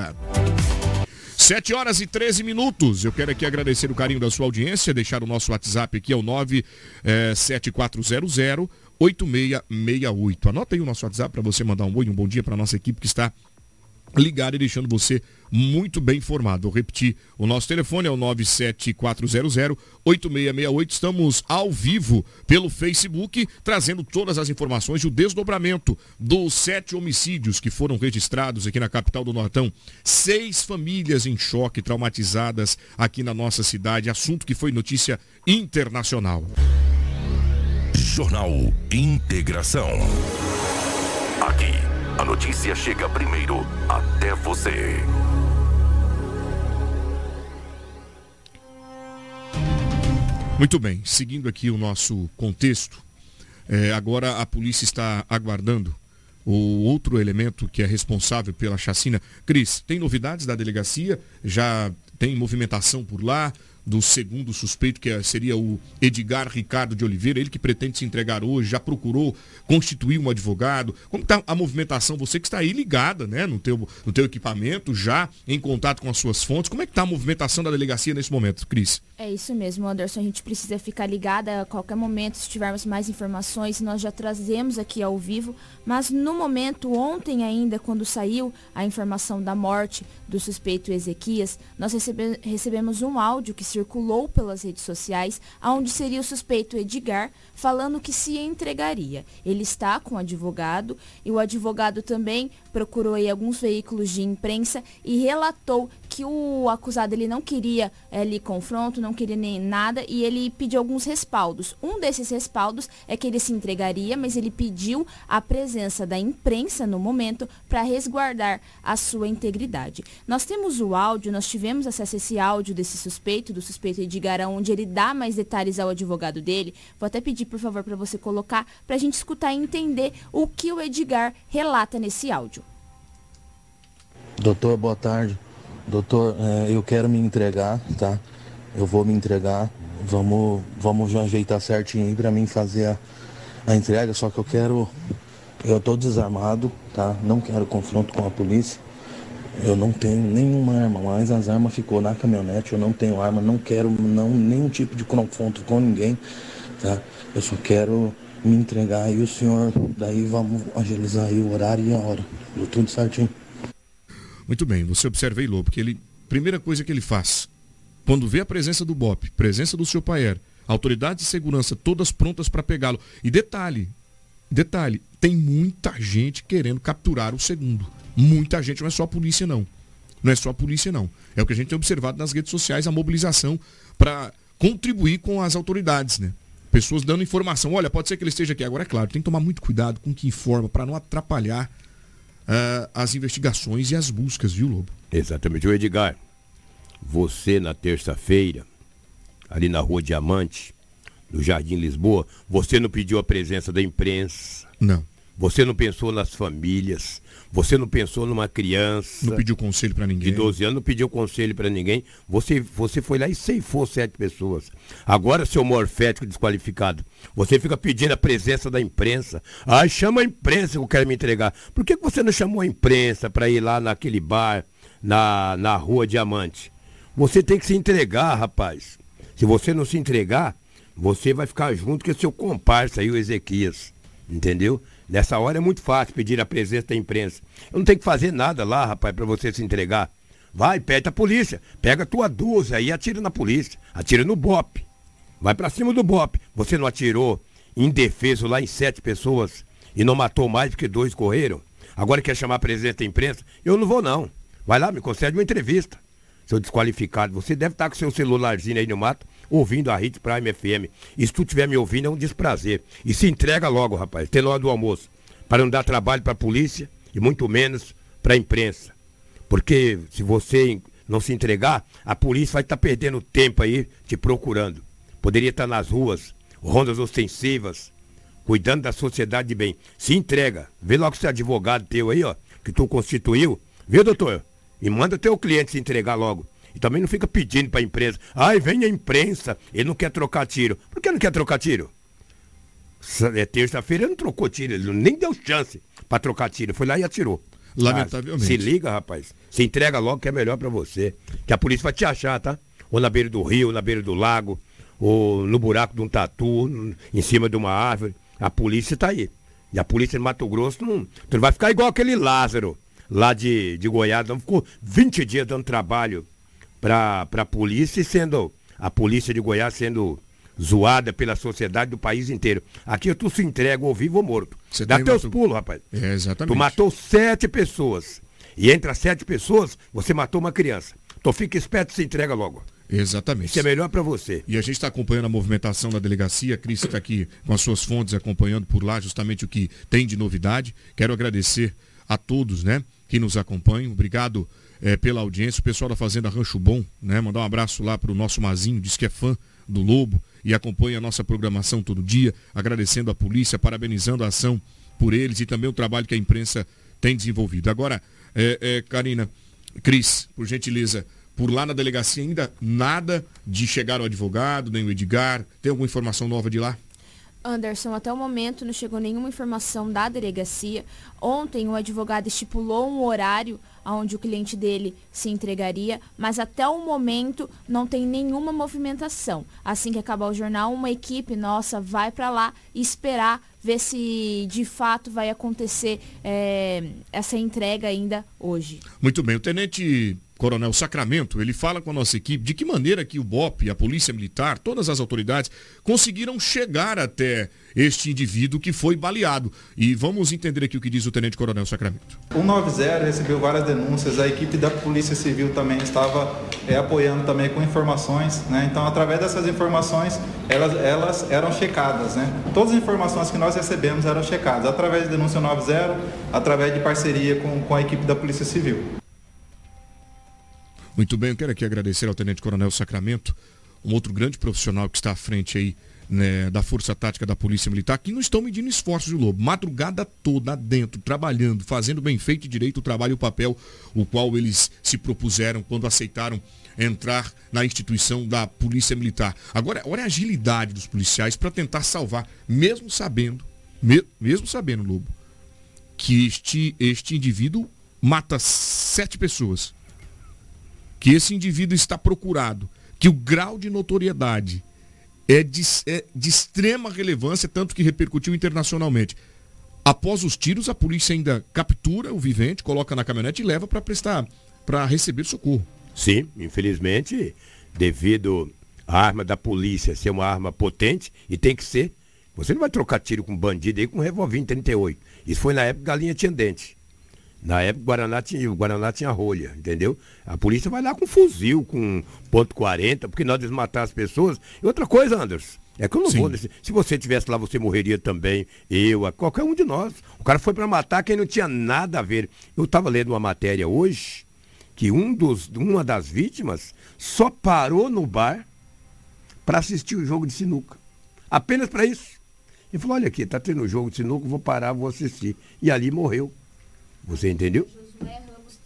B: 7 horas e 13 minutos. Eu quero aqui agradecer o carinho da sua audiência, deixar o nosso WhatsApp aqui, é o 97400 8668. Anota aí o nosso WhatsApp para você mandar um oi, um bom dia para nossa equipe que está ligado e deixando você muito bem informado. Vou repetir, o nosso telefone é o 97400-8668. Estamos ao vivo pelo Facebook, trazendo todas as informações e o desdobramento dos sete homicídios que foram registrados aqui na capital do Nortão. Seis famílias em choque, traumatizadas aqui na nossa cidade. Assunto que foi notícia internacional.
A: Jornal Integração. Aqui a notícia chega primeiro até você.
B: Muito bem, seguindo aqui o nosso contexto, é, agora a polícia está aguardando o outro elemento que é responsável pela chacina. Cris, tem novidades da delegacia? Já tem movimentação por lá? Do segundo suspeito, que seria o Edgar Ricardo de Oliveira, ele que pretende se entregar hoje, já procurou constituir um advogado. Como está a movimentação? Você que está aí ligada, né, no teu, no teu equipamento, já em contato com as suas fontes. Como é que está a movimentação da delegacia nesse momento, Cris?
E: É isso mesmo, Anderson. A gente precisa ficar ligada a qualquer momento, se tivermos mais informações, nós já trazemos aqui ao vivo. Mas no momento, ontem ainda, quando saiu a informação da morte do suspeito Ezequias, nós recebe recebemos um áudio que circulou pelas redes sociais, onde seria o suspeito Edgar falando que se entregaria. Ele está com o advogado e o advogado também procurou alguns veículos de imprensa e relatou que o acusado ele não queria ali confronto, não queria nem nada e ele pediu alguns respaldos. Um desses respaldos é que ele se entregaria, mas ele pediu a presença da imprensa no momento para resguardar a sua integridade. Nós temos o áudio, nós tivemos acesso a esse áudio desse suspeito, do suspeito Edgar, onde ele dá mais detalhes ao advogado dele. Vou até pedir, por favor, para você colocar, para a gente escutar e entender o que o Edgar relata nesse áudio.
H: Doutor, boa tarde. Doutor, é, eu quero me entregar, tá? Eu vou me entregar. Vamos, vamos ajeitar certinho aí pra mim fazer a, a entrega, só que eu quero. Eu tô desarmado, tá? Não quero confronto com a polícia. Eu não tenho nenhuma arma, mas as armas ficou na caminhonete, eu não tenho arma, não quero não, nenhum tipo de confronto com ninguém, tá? Eu só quero me entregar e o senhor, daí vamos agilizar aí o horário e a hora. Tudo certinho.
B: Muito bem, você observa aí, Lobo, que ele, primeira coisa que ele faz, quando vê a presença do BOP, presença do seu Paier, autoridades de segurança todas prontas para pegá-lo. E detalhe, detalhe, tem muita gente querendo capturar o segundo. Muita gente, não é só a polícia não. Não é só a polícia não. É o que a gente tem observado nas redes sociais, a mobilização para contribuir com as autoridades, né? Pessoas dando informação. Olha, pode ser que ele esteja aqui. Agora, é claro, tem que tomar muito cuidado com o que informa para não atrapalhar uh, as investigações e as buscas, viu, Lobo?
D: Exatamente. O Edgar, você na terça-feira, ali na Rua Diamante, no Jardim Lisboa, você não pediu a presença da imprensa.
B: Não.
D: Você não pensou nas famílias. Você não pensou numa criança.
B: Não pediu conselho para ninguém.
D: De 12 anos, não pediu conselho para ninguém. Você, você foi lá e ceifou sete pessoas. Agora, seu morfético desqualificado, você fica pedindo a presença da imprensa. Ai, chama a imprensa que eu quero me entregar. Por que você não chamou a imprensa para ir lá naquele bar, na, na Rua Diamante? Você tem que se entregar, rapaz. Se você não se entregar, você vai ficar junto com o seu comparsa aí, o Ezequias. Entendeu? Nessa hora é muito fácil pedir a presença da imprensa. Eu não tenho que fazer nada lá, rapaz, para você se entregar. Vai, pede a polícia. Pega a tua 12 aí e atira na polícia. Atira no BOP. Vai para cima do BOP. Você não atirou indefeso lá em sete pessoas e não matou mais porque dois correram? Agora quer chamar a presença da imprensa? Eu não vou não. Vai lá, me concede uma entrevista. Seu desqualificado, você deve estar com seu celularzinho aí no mato ouvindo a Hit Prime FM. E se tu estiver me ouvindo, é um desprazer. E se entrega logo, rapaz, tem hora do almoço. Para não dar trabalho para a polícia e muito menos para a imprensa. Porque se você não se entregar, a polícia vai estar tá perdendo tempo aí te procurando. Poderia estar tá nas ruas, rondas ostensivas, cuidando da sociedade de bem. Se entrega. Vê logo se é advogado teu aí, ó, que tu constituiu. Viu, doutor? E manda teu cliente se entregar logo. E também não fica pedindo para a empresa. Ai, vem a imprensa, ele não quer trocar tiro. Por que não quer trocar tiro? É terça-feira ele não trocou tiro, ele nem deu chance para trocar tiro. Foi lá e atirou.
B: Lamentavelmente.
D: Ah, se liga, rapaz. Se entrega logo que é melhor para você. Que a polícia vai te achar, tá? Ou na beira do rio, ou na beira do lago, ou no buraco de um tatu, em cima de uma árvore. A polícia tá aí. E a polícia de Mato Grosso não, não vai ficar igual aquele Lázaro lá de, de Goiás. Não ficou 20 dias dando trabalho para a polícia e sendo a polícia de Goiás sendo zoada pela sociedade do país inteiro. Aqui tu se entrega ou vivo ou morto. Você Dá teus matou... pulos, rapaz.
B: É, exatamente.
D: Tu matou sete pessoas. E entre as sete pessoas, você matou uma criança. Então fica esperto e se entrega logo.
B: Exatamente.
D: Isso é melhor para você.
B: E a gente está acompanhando a movimentação da delegacia. A Cris está aqui com as suas fontes acompanhando por lá justamente o que tem de novidade. Quero agradecer a todos, né, que nos acompanham. Obrigado é, pela audiência. O pessoal da Fazenda Rancho Bom, né? Mandar um abraço lá para o nosso Mazinho, diz que é fã do Lobo e acompanha a nossa programação todo dia, agradecendo a polícia, parabenizando a ação por eles e também o trabalho que a imprensa tem desenvolvido. Agora, é, é, Karina, Cris, por gentileza, por lá na delegacia ainda nada de chegar o advogado, nem o Edgar. Tem alguma informação nova de lá?
E: Anderson, até o momento não chegou nenhuma informação da delegacia. Ontem o advogado estipulou um horário onde o cliente dele se entregaria, mas até o momento não tem nenhuma movimentação. Assim que acabar o jornal, uma equipe nossa vai para lá esperar ver se de fato vai acontecer é, essa entrega ainda hoje.
B: Muito bem, o tenente Coronel Sacramento, ele fala com a nossa equipe de que maneira que o BOP, a Polícia Militar, todas as autoridades conseguiram chegar até este indivíduo que foi baleado. E vamos entender aqui o que diz o Tenente Coronel Sacramento.
I: O 90 recebeu várias denúncias, a equipe da Polícia Civil também estava é, apoiando também com informações, né? Então, através dessas informações, elas, elas eram checadas, né? Todas as informações que nós recebemos eram checadas, através da denúncia 90, através de parceria com, com a equipe da Polícia Civil.
B: Muito bem, eu quero aqui agradecer ao Tenente Coronel Sacramento, um outro grande profissional que está à frente aí né, da Força Tática da Polícia Militar, que não estão medindo esforços de lobo. Madrugada toda dentro, trabalhando, fazendo bem feito e direito o trabalho e o papel o qual eles se propuseram quando aceitaram entrar na instituição da Polícia Militar. Agora, olha a agilidade dos policiais para tentar salvar, mesmo sabendo, me, mesmo sabendo, Lobo, que este, este indivíduo mata sete pessoas que esse indivíduo está procurado, que o grau de notoriedade é de, é de extrema relevância, tanto que repercutiu internacionalmente. Após os tiros, a polícia ainda captura o vivente, coloca na caminhonete e leva para prestar, para receber socorro.
D: Sim, infelizmente, devido à arma da polícia ser uma arma potente, e tem que ser, você não vai trocar tiro com bandido aí com um revólver 38. Isso foi na época que galinha tinha dente. Na época o Guaraná tinha, o Guaraná tinha rolha, entendeu? A polícia vai lá com fuzil, com ponto .40, porque nós desmatar as pessoas. E outra coisa, Anderson, é que eu não Sim. vou. Se você tivesse lá, você morreria também. Eu, qualquer um de nós. O cara foi para matar quem não tinha nada a ver. Eu estava lendo uma matéria hoje que um dos, uma das vítimas só parou no bar para assistir o jogo de sinuca. Apenas para isso. Ele falou, olha aqui, tá tendo jogo de sinuca, vou parar, vou assistir. E ali morreu. Você entendeu?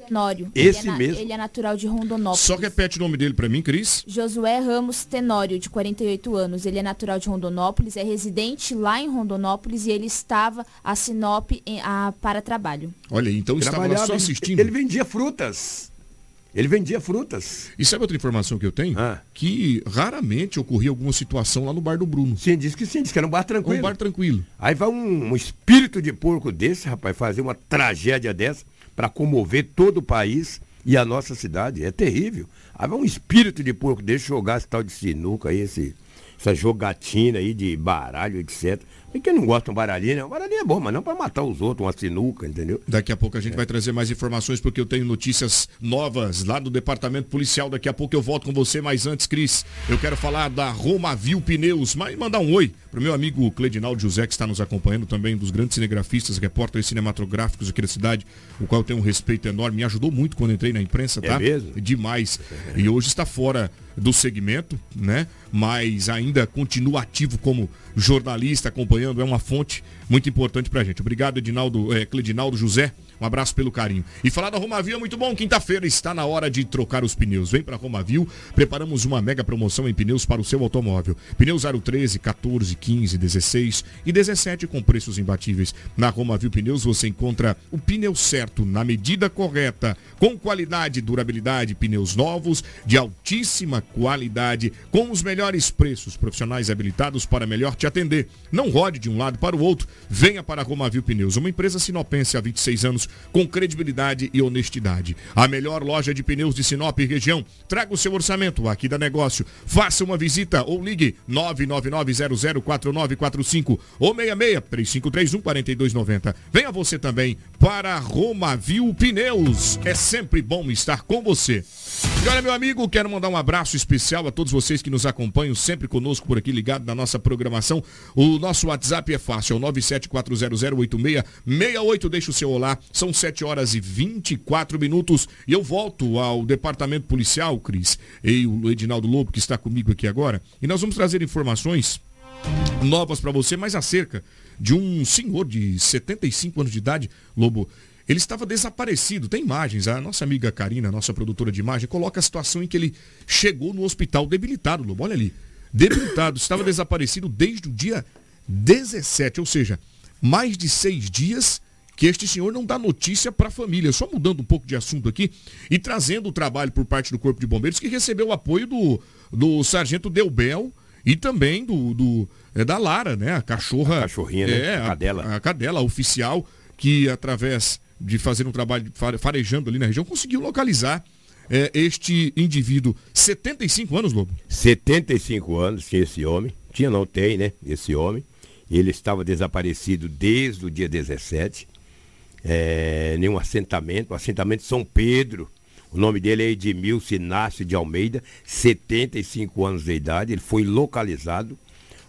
E: Tenório.
D: Esse
E: ele é na-
D: mesmo.
E: Ele é natural de Rondonópolis.
B: Só repete o nome dele para mim, Cris.
E: Josué Ramos Tenório, de 48 anos. Ele é natural de Rondonópolis, é residente lá em Rondonópolis e ele estava a Sinop em- a- para trabalho.
B: Olha, então estava lá
D: Trabalhava,
B: só
D: ele-
B: assistindo.
D: Ele vendia frutas. Ele vendia frutas.
B: E sabe outra informação que eu tenho?
D: Ah.
B: Que raramente ocorria alguma situação lá no bar do Bruno.
D: Sim, disse que sim, disse que era um bar tranquilo.
B: Um bar tranquilo.
D: Aí vai um, um espírito de porco desse, rapaz, fazer uma tragédia dessa para comover todo o país e a nossa cidade. É terrível. Aí vai um espírito de porco desse jogar esse tal de sinuca aí, esse, essa jogatina aí de baralho, etc. E quem não gosta de um baralhinho, né? Um baralhinho é bom, mas não para matar os outros, uma sinuca, entendeu?
B: Daqui a pouco a gente vai trazer mais informações porque eu tenho notícias novas lá do departamento policial. Daqui a pouco eu volto com você, mas antes, Cris, eu quero falar da Romavil Pneus. Mas mandar um oi pro meu amigo Cledinaldo José, que está nos acompanhando também, dos grandes cinegrafistas, repórteres cinematográficos aqui da cidade, o qual eu tenho um respeito enorme. Me ajudou muito quando entrei na imprensa,
D: É
B: tá?
D: mesmo?
B: Demais. E hoje está fora do segmento, né? Mas ainda continua ativo como jornalista, acompanhando, é uma fonte muito importante pra gente. Obrigado, Edinaldo, eh, Cledinaldo José. Um abraço pelo carinho. E falar da Romavil é muito bom. Quinta-feira está na hora de trocar os pneus. Vem para Romavil. Preparamos uma mega promoção em pneus para o seu automóvel. Pneus 013, 14, 15, 16 e 17 com preços imbatíveis. Na Romavil Pneus você encontra o pneu certo, na medida correta, com qualidade e durabilidade. Pneus novos, de altíssima qualidade, com os melhores preços. Profissionais habilitados para melhor te atender. Não rode de um lado para o outro. Venha para a Romavil Pneus, uma empresa sinopense há 26 anos com credibilidade e honestidade. A melhor loja de pneus de Sinop e região. Traga o seu orçamento aqui da negócio. Faça uma visita ou ligue 999004945 ou 66 3531 4290. Venha você também para Romavil Pneus. É sempre bom estar com você. E olha, meu amigo, quero mandar um abraço especial a todos vocês que nos acompanham sempre conosco por aqui ligado na nossa programação. O nosso WhatsApp é fácil, é o 974008668. Deixa o seu olá. São 7 horas e 24 minutos. E eu volto ao departamento policial, Cris, e o Edinaldo Lobo, que está comigo aqui agora. E nós vamos trazer informações novas para você, mas acerca de um senhor de 75 anos de idade, Lobo. Ele estava desaparecido. Tem imagens. A nossa amiga Karina, nossa produtora de imagem, coloca a situação em que ele chegou no hospital debilitado, Lobo. Olha ali. Debilitado. estava desaparecido desde o dia 17, ou seja, mais de seis dias que este senhor não dá notícia para a família. Só mudando um pouco de assunto aqui e trazendo o trabalho por parte do Corpo de Bombeiros, que recebeu o apoio do, do Sargento Delbel e também do, do é, da Lara, né? A cachorra.
D: A cachorrinha, né?
B: É,
D: A cadela.
B: A, a cadela oficial, que através de fazer um trabalho fare- farejando ali na região, conseguiu localizar é, este indivíduo. 75 anos, Lobo.
D: 75 anos tinha esse homem. Tinha, não tem, né? Esse homem. Ele estava desaparecido desde o dia 17. É, nenhum assentamento. O assentamento São Pedro. O nome dele é Edmilson Inácio de Almeida, 75 anos de idade. Ele foi localizado.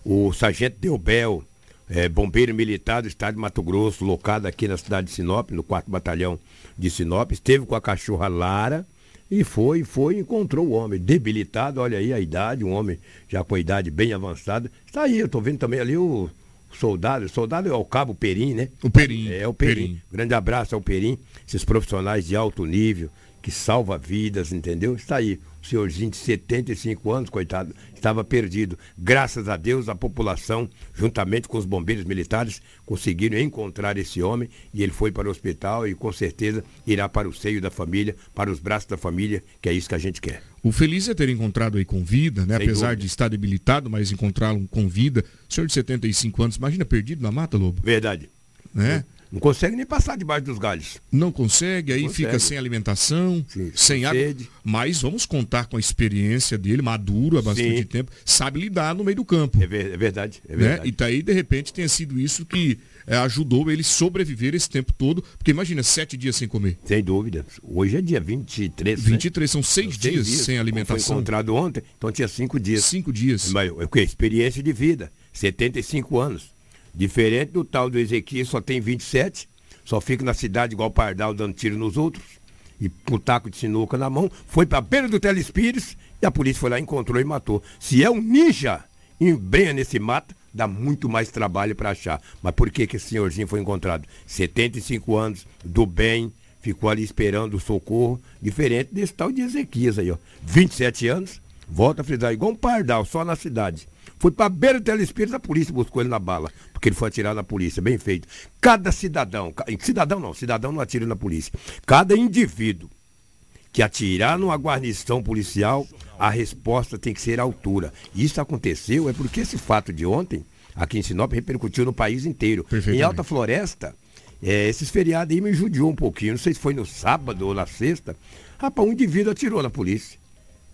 D: O sargento Delbel, é, bombeiro militar do estado de Mato Grosso, locado aqui na cidade de Sinop, no 4 Batalhão de Sinop, esteve com a cachorra Lara e foi, foi e encontrou o homem debilitado, olha aí a idade, um homem já com a idade bem avançada. Está aí, eu estou vendo também ali o soldado, o soldado é o cabo Perim, né?
B: O Perim.
D: É, o Perim.
B: Perim.
D: Grande abraço ao Perim, esses profissionais de alto nível, que salva vidas, entendeu? Está aí, o senhorzinho de 75 anos, coitado, estava perdido. Graças a Deus, a população, juntamente com os bombeiros militares, conseguiram encontrar esse homem e ele foi para o hospital e com certeza irá para o seio da família, para os braços da família, que é isso que a gente quer.
B: O feliz é ter encontrado aí com vida, né?
D: Sem
B: Apesar
D: dúvida.
B: de estar debilitado, mas encontrá-lo com vida. Senhor de 75 anos, imagina perdido na mata, Lobo,
D: Verdade.
B: né?
D: Não consegue nem passar debaixo dos galhos.
B: Não consegue, aí
D: Consegue.
B: fica sem alimentação,
D: Sim,
B: sem água. Mas vamos contar com a experiência dele, maduro há bastante
D: Sim.
B: tempo, sabe lidar no meio do campo.
D: É, ver- é verdade, é
B: né?
D: verdade.
B: E daí, de repente, tenha sido isso que eh, ajudou ele sobreviver esse tempo todo. Porque imagina, sete dias sem comer.
D: Sem dúvida. Hoje é dia 23, né?
B: 23, são seis,
D: Seis
B: dias, sem
D: Foi
B: alimentação.
D: encontrado ontem, então tinha cinco dias.
B: Cinco dias.
D: Mas? Experiência de vida. 75 anos. Diferente do tal do Ezequiel, só tem 27. Só fica na cidade igual pardal dando tiro nos outros. E com o taco de sinuca na mão. Foi pra beira do Telespires e a polícia foi lá, encontrou e matou. Se é um ninja embrenha nesse mato, dá muito mais trabalho para achar. Mas por que, que esse senhorzinho foi encontrado? 75 anos, do bem, ficou ali esperando o socorro, diferente desse tal de Ezequias aí, ó. 27 anos, volta a frisar, igual um pardal, só na cidade. Foi para beira do telespírito, a polícia buscou ele na bala, porque ele foi atirado na polícia, bem feito. Cada cidadão, cidadão não, cidadão não atira na polícia. Cada indivíduo que atirar numa guarnição policial, a resposta tem que ser à altura. Isso aconteceu é porque esse fato de ontem, aqui em Sinop, repercutiu no país inteiro. Em Alta Floresta, é, esses feriados aí me judiou um pouquinho. Não sei se foi no sábado ou na sexta. Rapaz, um indivíduo atirou na polícia.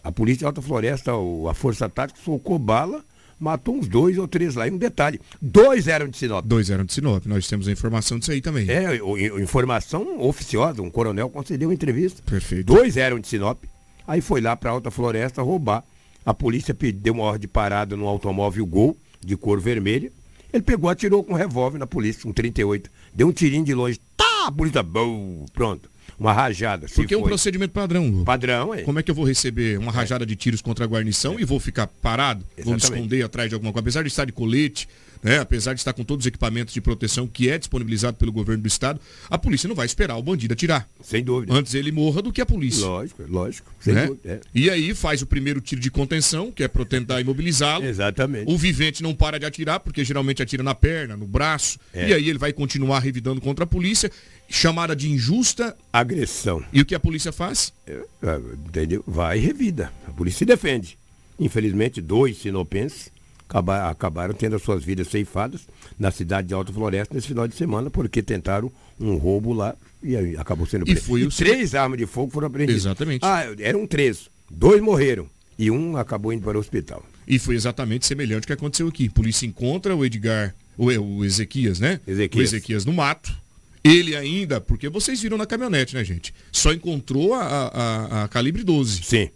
D: A polícia de Alta Floresta, a Força Tática, solcou bala matou uns dois ou três lá. E um detalhe, dois eram de Sinop.
B: Dois eram de Sinop, nós temos a informação disso aí também.
D: É, informação oficiosa, um coronel concedeu uma entrevista.
B: Perfeito.
D: Dois eram de Sinop, aí foi lá para Alta Floresta roubar. A polícia deu uma ordem de parada no automóvel Gol, de cor vermelha. Ele pegou, atirou com um revólver na polícia, um 38. Deu um tirinho de longe. Tá, a polícia, bom, pronto uma rajada.
B: Porque é um procedimento padrão. Lu.
D: Padrão, é.
B: Como é que eu vou receber uma rajada de tiros contra a guarnição é. e vou ficar parado? Exatamente. Vou me esconder atrás de alguma coisa? Apesar de estar de colete, né, apesar de estar com todos os equipamentos de proteção que é disponibilizado pelo governo do estado, a polícia não vai esperar o bandido atirar.
D: Sem dúvida.
B: Antes ele morra do que a polícia.
D: Lógico, lógico. Sem
B: né? dúvida. É. E aí faz o primeiro tiro de contenção, que é para tentar imobilizá-lo.
D: Exatamente.
B: O vivente não para de atirar, porque geralmente atira na perna, no braço. É. E aí ele vai continuar revidando contra a polícia, chamada de injusta
D: agressão.
B: E o que a polícia faz?
D: É, é entendeu? Vai e revida. A polícia se defende. Infelizmente, dois sinopenses acabaram tendo as suas vidas ceifadas na cidade de Alta Floresta nesse final de semana, porque tentaram um roubo lá e aí acabou sendo
B: preso. E, foi e
D: três armas de fogo foram apreendidas.
B: Exatamente.
D: Ah, eram três. Dois morreram e um acabou indo para o hospital.
B: E foi exatamente semelhante ao que aconteceu aqui. A polícia encontra o Edgar, o, o Ezequias, né?
D: Ezequias.
B: O Ezequias no mato. Ele ainda, porque vocês viram na caminhonete, né, gente? Só encontrou a, a, a calibre 12.
D: Sim.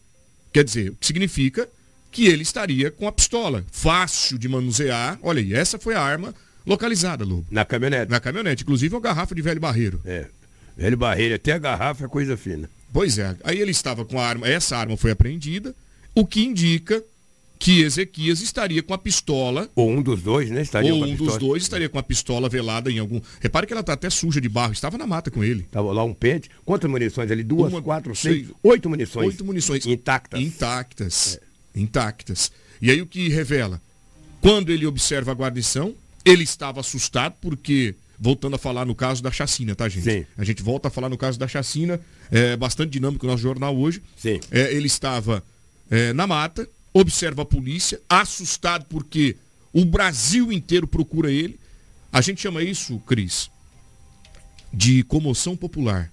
B: Quer dizer, o que significa que ele estaria com a pistola. Fácil de manusear. Olha aí, essa foi a arma localizada, Lobo.
D: Na caminhonete.
B: Na caminhonete. Inclusive uma garrafa de velho barreiro.
D: É. Velho barreiro, até a garrafa é coisa fina.
B: Pois é. Aí ele estava com a arma, essa arma foi apreendida, o que indica que Ezequias estaria com a pistola.
D: Ou um dos dois, né? Estaria
B: ou um dos dois estaria com a pistola velada em algum. Repare que ela está até suja de barro. Estava na mata com ele.
D: Estava lá um pente. Quantas munições ali? Duas, Uma, quatro, seis, seis, oito munições.
B: Oito munições.
D: Intactas.
B: Intactas. É intactas. E aí o que revela? Quando ele observa a guarnição, ele estava assustado porque, voltando a falar no caso da chacina, tá, gente?
D: Sim.
B: A gente volta a falar no caso da chacina, é bastante dinâmico o nosso jornal hoje.
D: Sim.
B: É, ele estava é, na mata, observa a polícia, assustado porque o Brasil inteiro procura ele. A gente chama isso, Cris, de comoção popular.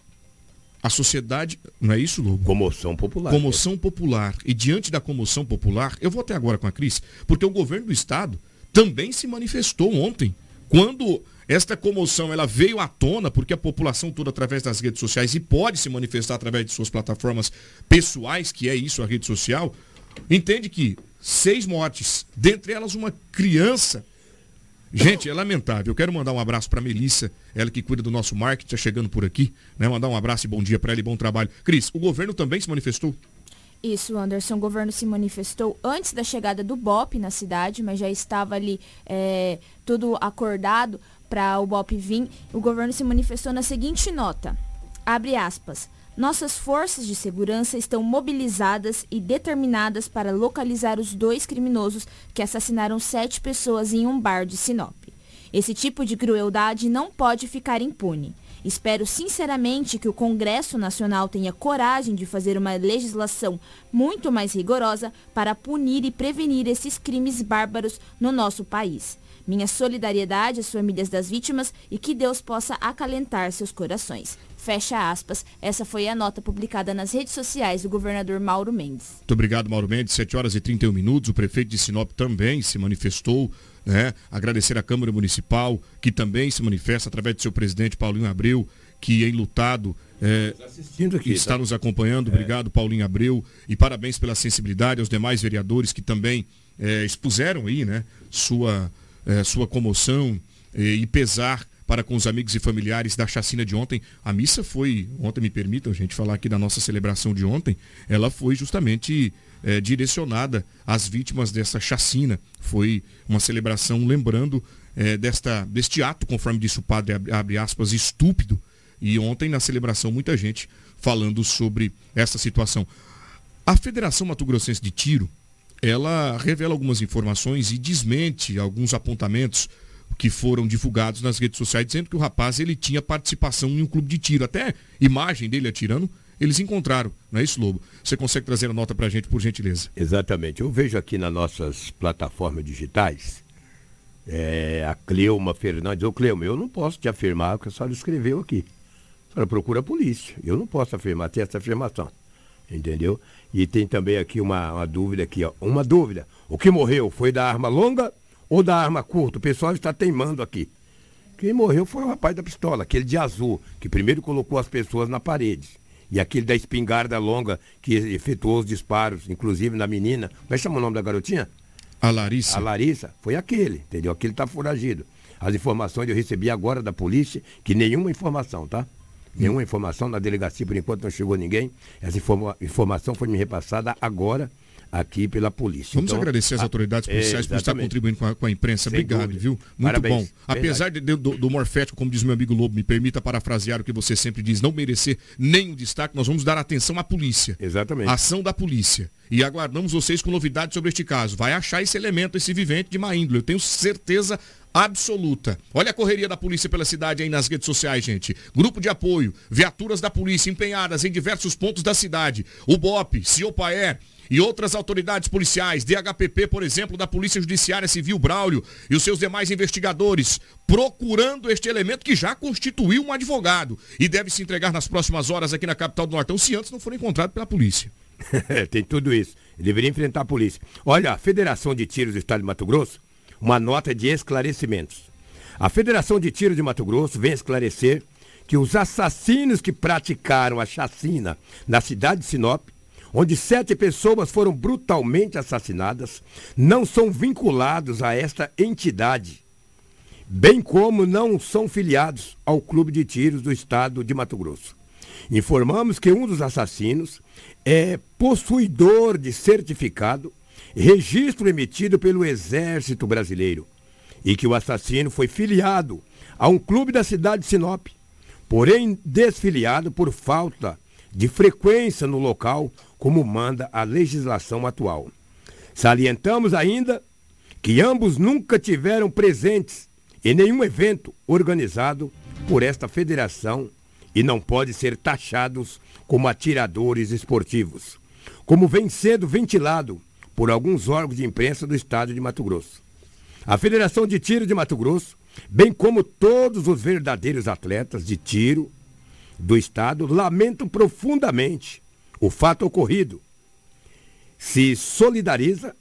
B: A sociedade, não é isso, Lobo?
D: Comoção popular.
B: Comoção é. popular. E diante da comoção popular, eu vou até agora com a Cris, porque o governo do estado também se manifestou ontem, quando esta comoção ela veio à tona, porque a população toda através das redes sociais e pode se manifestar através de suas plataformas pessoais, que é isso a rede social, entende que seis mortes, dentre elas uma criança Gente, é lamentável. Eu quero mandar um abraço para Melissa, ela que cuida do nosso marketing, está chegando por aqui. Né? Mandar um abraço e bom dia para ela e bom trabalho. Cris, o governo também se manifestou?
E: Isso, Anderson. O governo se manifestou antes da chegada do BOP na cidade, mas já estava ali é, tudo acordado para o BOP vir. O governo se manifestou na seguinte nota. Abre aspas. Nossas forças de segurança estão mobilizadas e determinadas para localizar os dois criminosos que assassinaram sete pessoas em um bar de Sinop. Esse tipo de crueldade não pode ficar impune. Espero sinceramente que o Congresso Nacional tenha coragem de fazer uma legislação muito mais rigorosa para punir e prevenir esses crimes bárbaros no nosso país. Minha solidariedade às famílias das vítimas e que Deus possa acalentar seus corações. Fecha aspas. Essa foi a nota publicada nas redes sociais do governador Mauro Mendes.
B: Muito obrigado, Mauro Mendes. 7 horas e 31 minutos. O prefeito de Sinop também se manifestou. Né? Agradecer à Câmara Municipal, que também se manifesta através do seu presidente Paulinho Abreu, que em lutado é, aqui, está tá? nos acompanhando. Obrigado, Paulinho Abreu. E parabéns pela sensibilidade aos demais vereadores que também é, expuseram aí, né, sua, é, sua comoção e pesar para com os amigos e familiares da chacina de ontem. A missa foi, ontem me permitam, gente, falar aqui da nossa celebração de ontem, ela foi justamente é, direcionada às vítimas dessa chacina. Foi uma celebração lembrando é, desta, deste ato, conforme disse o padre, abre aspas, estúpido. E ontem, na celebração, muita gente falando sobre essa situação. A Federação Mato Grossense de Tiro, ela revela algumas informações e desmente alguns apontamentos que foram divulgados nas redes sociais, dizendo que o rapaz ele tinha participação em um clube de tiro. Até imagem dele atirando, eles encontraram. Não é isso, Lobo? Você consegue trazer a nota para a gente, por gentileza?
D: Exatamente. Eu vejo aqui nas nossas plataformas digitais é, a Cleuma Fernandes. Ô, Cleuma, eu não posso te afirmar o que a senhora escreveu aqui. A senhora procura a polícia. Eu não posso afirmar, ter essa afirmação. Entendeu? E tem também aqui uma, uma dúvida aqui, ó. Uma dúvida. O que morreu foi da arma longa ou da arma curta? O pessoal está teimando aqui. Quem morreu foi o rapaz da pistola, aquele de azul, que primeiro colocou as pessoas na parede. E aquele da espingarda longa, que efetuou os disparos, inclusive na menina. Como é que chama o nome da garotinha?
B: A Larissa.
D: A Larissa, foi aquele, entendeu? Aquele está foragido. As informações eu recebi agora da polícia, que nenhuma informação, tá? Nenhuma informação na delegacia, por enquanto não chegou ninguém. Essa informa informação foi me repassada agora aqui pela polícia.
B: Vamos então, agradecer às autoridades policiais é, por estar contribuindo com a, com a imprensa. Sem Obrigado, dúvida. viu? Muito Parabéns. bom. Apesar de, do, do morfético, como diz meu amigo Lobo, me permita parafrasear o que você sempre diz, não merecer nenhum destaque, nós vamos dar atenção à polícia.
D: Exatamente.
B: ação da polícia. E aguardamos vocês com novidades sobre este caso. Vai achar esse elemento, esse vivente de má índole. Eu tenho certeza absoluta. Olha a correria da polícia pela cidade aí nas redes sociais, gente. Grupo de apoio, viaturas da polícia empenhadas em diversos pontos da cidade. O BOP, Ciopaer e outras autoridades policiais, DHPP, por exemplo, da Polícia Judiciária Civil Braulio e os seus demais investigadores, procurando este elemento que já constituiu um advogado e deve se entregar nas próximas horas aqui na capital do Nortão, se antes não for encontrado pela polícia.
D: Tem tudo isso. Ele deveria enfrentar a polícia. Olha, a Federação de Tiros do Estado de Mato Grosso uma nota de esclarecimentos. A Federação de Tiro de Mato Grosso vem esclarecer que os assassinos que praticaram a chacina na cidade de Sinop, onde sete pessoas foram brutalmente assassinadas, não são vinculados a esta entidade, bem como não são filiados ao Clube de Tiros do Estado de Mato Grosso. Informamos que um dos assassinos é possuidor de certificado registro emitido pelo Exército Brasileiro e que o assassino foi filiado a um clube da cidade de Sinop, porém desfiliado por falta de frequência no local, como manda a legislação atual. Salientamos ainda que ambos nunca tiveram presentes em nenhum evento organizado por esta federação e não podem ser taxados como atiradores esportivos, como vem sendo ventilado por alguns órgãos de imprensa do estado de Mato Grosso. A Federação de Tiro de Mato Grosso, bem como todos os verdadeiros atletas de tiro do estado, lamentam profundamente o fato ocorrido. Se solidariza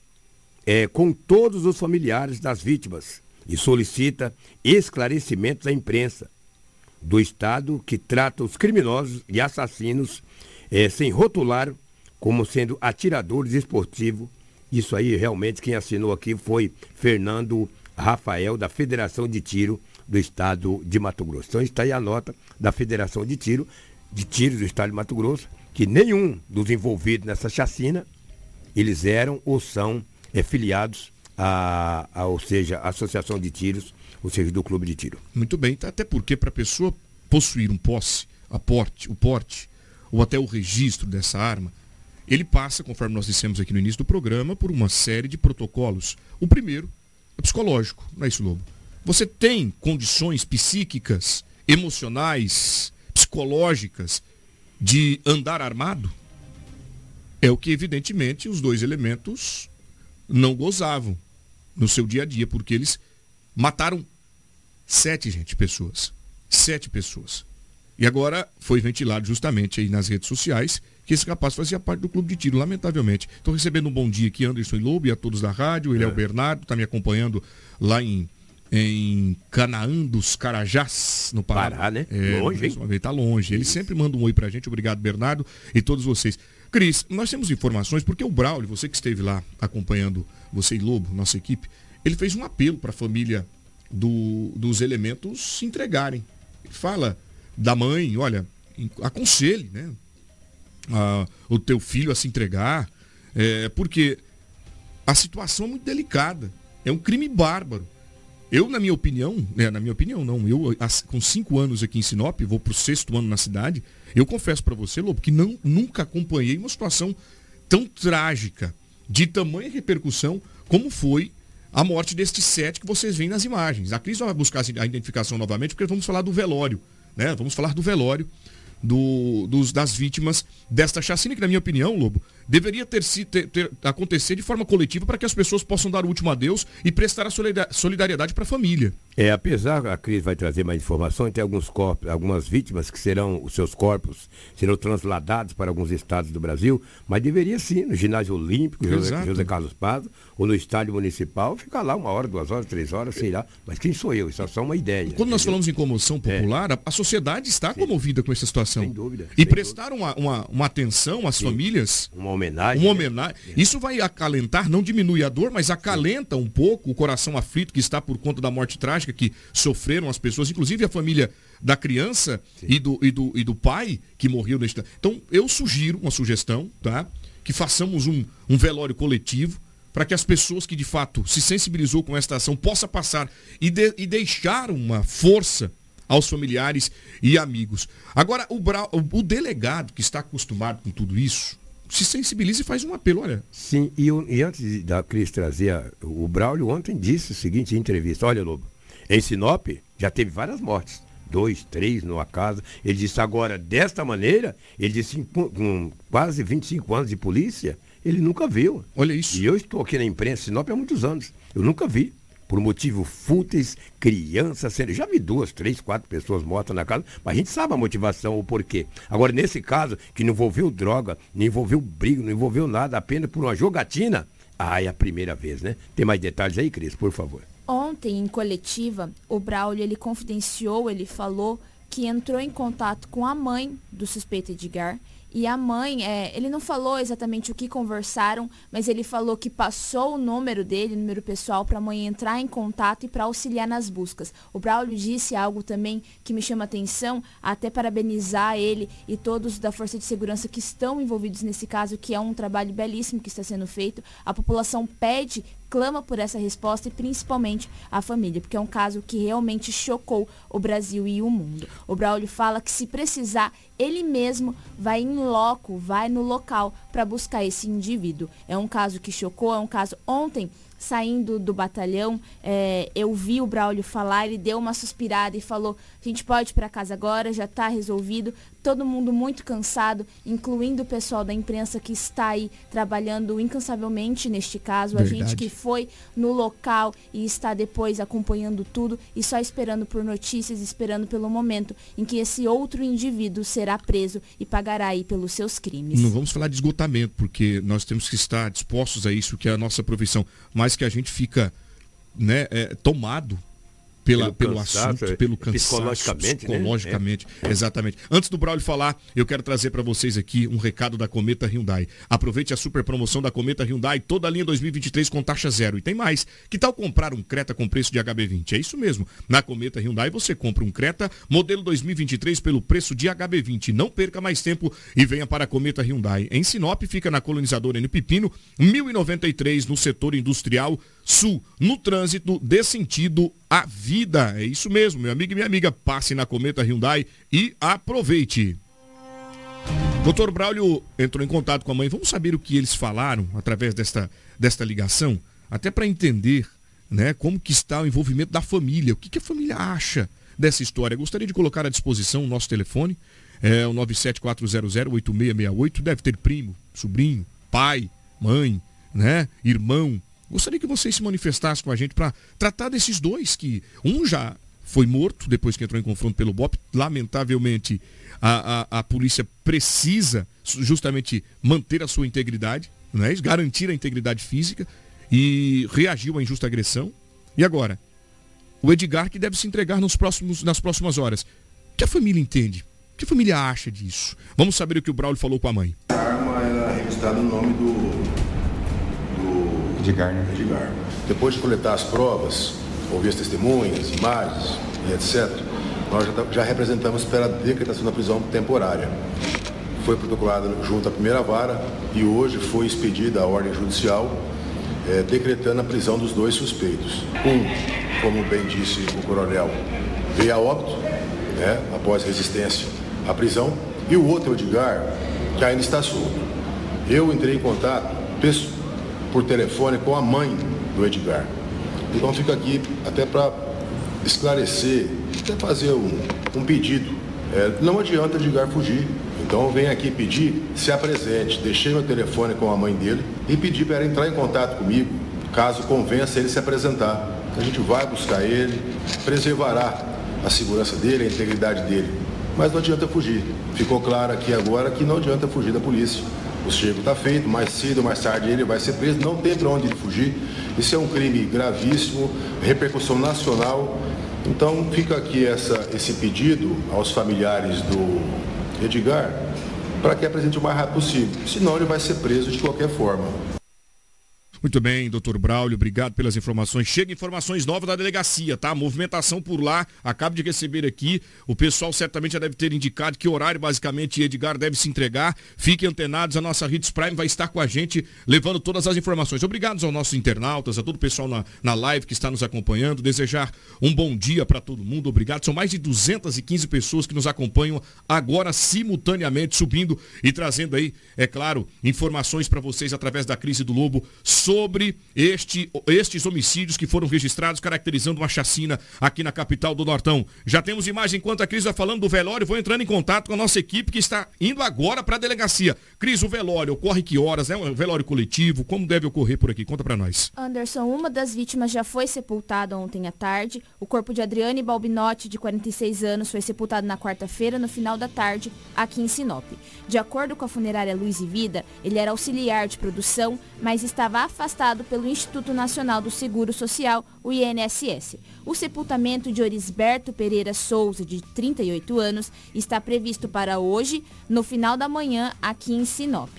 D: é, com todos os familiares das vítimas e solicita esclarecimentos à imprensa do Estado que trata os criminosos e assassinos é, sem rotular como sendo atiradores esportivos isso aí, realmente, quem assinou aqui foi Fernando Rafael, da Federação de Tiro do Estado de Mato Grosso. Então está aí a nota da Federação de Tiro, de Tiro do Estado de Mato Grosso, que nenhum dos envolvidos nessa chacina, eles eram ou são é, filiados a, a, ou seja, Associação de Tiros, ou seja, do Clube de Tiro.
B: Muito bem, até porque para a pessoa possuir um posse, a porte, o porte, ou até o registro dessa arma, ele passa, conforme nós dissemos aqui no início do programa, por uma série de protocolos. O primeiro é psicológico, não é isso, Lobo? Você tem condições psíquicas, emocionais, psicológicas de andar armado? É o que, evidentemente, os dois elementos não gozavam no seu dia a dia, porque eles mataram sete, gente, pessoas. Sete pessoas. E agora foi ventilado justamente aí nas redes sociais que esse rapaz fazia parte do clube de tiro, lamentavelmente. Estou recebendo um bom dia aqui, Anderson e Lobo, e a todos da rádio. Ele é, é o Bernardo, está me acompanhando lá em, em Canaã dos Carajás, no Pará.
D: Pará, né?
B: É, longe, hein? Está longe. Ele sempre manda um oi para a gente. Obrigado, Bernardo, e todos vocês. Cris, nós temos informações, porque o Braulio, você que esteve lá acompanhando, você e Lobo, nossa equipe, ele fez um apelo para a família do, dos elementos se entregarem. Fala da mãe, olha, aconselhe né, a, o teu filho a se entregar, é, porque a situação é muito delicada. É um crime bárbaro. Eu, na minha opinião, né, na minha opinião não, eu com cinco anos aqui em Sinop, vou para o sexto ano na cidade, eu confesso para você, Lobo, que não, nunca acompanhei uma situação tão trágica, de tamanha repercussão, como foi a morte destes sete que vocês veem nas imagens. A Cris vai buscar a identificação novamente, porque vamos falar do velório, né? Vamos falar do velório do, dos, das vítimas desta chacina, que na minha opinião, Lobo, deveria ter, ter, ter acontecer de forma coletiva para que as pessoas possam dar o último adeus e prestar a solidariedade para a família.
D: É, apesar, a Cris vai trazer mais informações, tem alguns corpos, algumas vítimas que serão, os seus corpos serão transladados para alguns estados do Brasil, mas deveria sim, no ginásio olímpico, José, José, Carlos Paz, ou no estádio municipal, ficar lá uma hora, duas horas, três horas, sei lá. Mas quem sou eu? Isso é só uma ideia.
B: Quando nós falamos em comoção é. popular, é. a, sociedade está sim. comovida com essa situação.
D: Sem dúvida.
B: E prestar uma, uma, uma, atenção às sim. famílias.
D: Uma homenagem.
B: Uma né? homenagem. Né? Isso vai acalentar, não diminui a dor, mas acalenta um pouco o coração aflito que está por conta da morte trágica que sofreram as pessoas, inclusive a família da criança e do, e, do, e do pai que morreu neste. Então, eu sugiro uma sugestão, tá? Que façamos um, um velório coletivo para que as pessoas que de fato se sensibilizou com esta ação possa passar e, de, e deixar uma força aos familiares e amigos. Agora, o, o delegado que está acostumado com tudo isso, se sensibiliza e faz um apelo, olha.
D: Sim, e, e antes da Cris trazer, a, o Braulio ontem disse o seguinte em entrevista, olha Lobo, em Sinop já teve várias mortes, dois, três numa casa. Ele disse agora, desta maneira, ele disse com quase 25 anos de polícia, ele nunca viu.
B: Olha isso.
D: E eu estou aqui na imprensa Sinop há muitos anos. Eu nunca vi. Por motivo fúteis, crianças sendo. Já vi duas, três, quatro pessoas mortas na casa, mas a gente sabe a motivação, o porquê. Agora, nesse caso, que não envolveu droga, não envolveu briga, não envolveu nada, apenas por uma jogatina, ah, é a primeira vez, né? Tem mais detalhes aí, Cris, por favor.
E: Ontem, em coletiva, o Braulio ele confidenciou, ele falou que entrou em contato com a mãe do suspeito Edgar e a mãe, é, ele não falou exatamente o que conversaram, mas ele falou que passou o número dele, o número pessoal, para a mãe entrar em contato e para auxiliar nas buscas. O Braulio disse algo também que me chama atenção, até parabenizar ele e todos da Força de Segurança que estão envolvidos nesse caso, que é um trabalho belíssimo que está sendo feito. A população pede clama por essa resposta e principalmente a família, porque é um caso que realmente chocou o Brasil e o mundo. O Braulio fala que se precisar, ele mesmo vai em loco, vai no local para buscar esse indivíduo. É um caso que chocou, é um caso ontem saindo do batalhão, é, eu vi o Braulio falar, ele deu uma suspirada e falou, a gente pode ir para casa agora, já está resolvido, todo mundo muito cansado, incluindo o pessoal da imprensa que está aí trabalhando incansavelmente neste caso, Verdade. a gente que foi no local e está depois acompanhando tudo e só esperando por notícias, esperando pelo momento em que esse outro indivíduo será preso e pagará aí pelos seus crimes.
B: Não vamos falar de esgotamento, porque nós temos que estar dispostos a isso, que é a nossa profissão, mas que a gente fica né, é, tomado pela, pelo, pelo cansaço, assunto, é, pelo cansaço, psicologicamente, né? psicologicamente né? exatamente. Antes do Braulio falar, eu quero trazer para vocês aqui um recado da Cometa Hyundai. Aproveite a super promoção da Cometa Hyundai, toda a linha 2023 com taxa zero. E tem mais, que tal comprar um Creta com preço de HB20? É isso mesmo, na Cometa Hyundai você compra um Creta modelo 2023 pelo preço de HB20. Não perca mais tempo e venha para a Cometa Hyundai. Em Sinop, fica na colonizadora N Pepino, 1093 no setor industrial sul, no trânsito dê sentido à vida. É isso mesmo, meu amigo e minha amiga. Passe na Cometa Hyundai e aproveite. Doutor Braulio entrou em contato com a mãe. Vamos saber o que eles falaram através desta, desta ligação, até para entender né, como que está o envolvimento da família, o que, que a família acha dessa história. Gostaria de colocar à disposição o nosso telefone, é o 974008668. Deve ter primo, sobrinho, pai, mãe, né, irmão, Gostaria que vocês se manifestassem com a gente para tratar desses dois que um já foi morto depois que entrou em confronto pelo BOP. Lamentavelmente, a, a, a polícia precisa justamente manter a sua integridade, né? garantir a integridade física e reagiu à injusta agressão. E agora, o Edgar que deve se entregar nos próximos, nas próximas horas. O que a família entende? O que a família acha disso? Vamos saber o que o Braulio falou com a mãe.
F: A arma era registrada no nome do
G: Edgar, né?
F: Edgar. Depois de coletar as provas, ouvir as testemunhas, imagens e etc., nós já, tá, já representamos pela decretação da prisão temporária. Foi protocolada junto à primeira vara e hoje foi expedida a ordem judicial é, decretando a prisão dos dois suspeitos. Um, como bem disse o coronel, veio a óbito, né, após resistência à prisão, e o outro, Edgar, que ainda está solto. Eu entrei em contato por telefone com a mãe do Edgar. Então fica aqui até para esclarecer, até fazer um, um pedido. É, não adianta Edgar fugir. Então vem aqui pedir, se apresente. Deixei meu telefone com a mãe dele e pedi para entrar em contato comigo, caso convença ele se apresentar. A gente vai buscar ele, preservará a segurança dele, a integridade dele. Mas não adianta fugir. Ficou claro aqui agora que não adianta fugir da polícia. O chego está feito, mais cedo ou mais tarde ele vai ser preso, não tem para onde fugir. Isso é um crime gravíssimo, repercussão nacional. Então fica aqui essa, esse pedido aos familiares do Edgar para que apresente o mais rápido possível. Senão ele vai ser preso de qualquer forma.
B: Muito bem, doutor Braulio, obrigado pelas informações. Chega informações novas da delegacia, tá? Movimentação por lá, acabo de receber aqui. O pessoal certamente já deve ter indicado que horário, basicamente, Edgar deve se entregar. Fiquem antenados, a nossa Hits Prime vai estar com a gente, levando todas as informações. Obrigados aos nossos internautas, a todo o pessoal na, na live que está nos acompanhando. Desejar um bom dia para todo mundo, obrigado. São mais de 215 pessoas que nos acompanham agora simultaneamente, subindo e trazendo aí, é claro, informações para vocês através da crise do Lobo sobre sobre este, estes homicídios que foram registrados, caracterizando uma chacina aqui na capital do Nortão. Já temos imagem enquanto a Cris vai falando do velório, vou entrando em contato com a nossa equipe que está indo agora para a delegacia. Cris, o velório ocorre que horas? É um velório coletivo? Como deve ocorrer por aqui? Conta para nós.
E: Anderson, uma das vítimas já foi sepultada ontem à tarde. O corpo de Adriane Balbinotti, de 46 anos, foi sepultado na quarta-feira, no final da tarde, aqui em Sinop. De acordo com a funerária Luiz e Vida, ele era auxiliar de produção, mas estava afastado afastado pelo Instituto Nacional do Seguro Social, o INSS. O sepultamento de Orisberto Pereira Souza, de 38 anos, está previsto para hoje, no final da manhã, aqui em Sinop.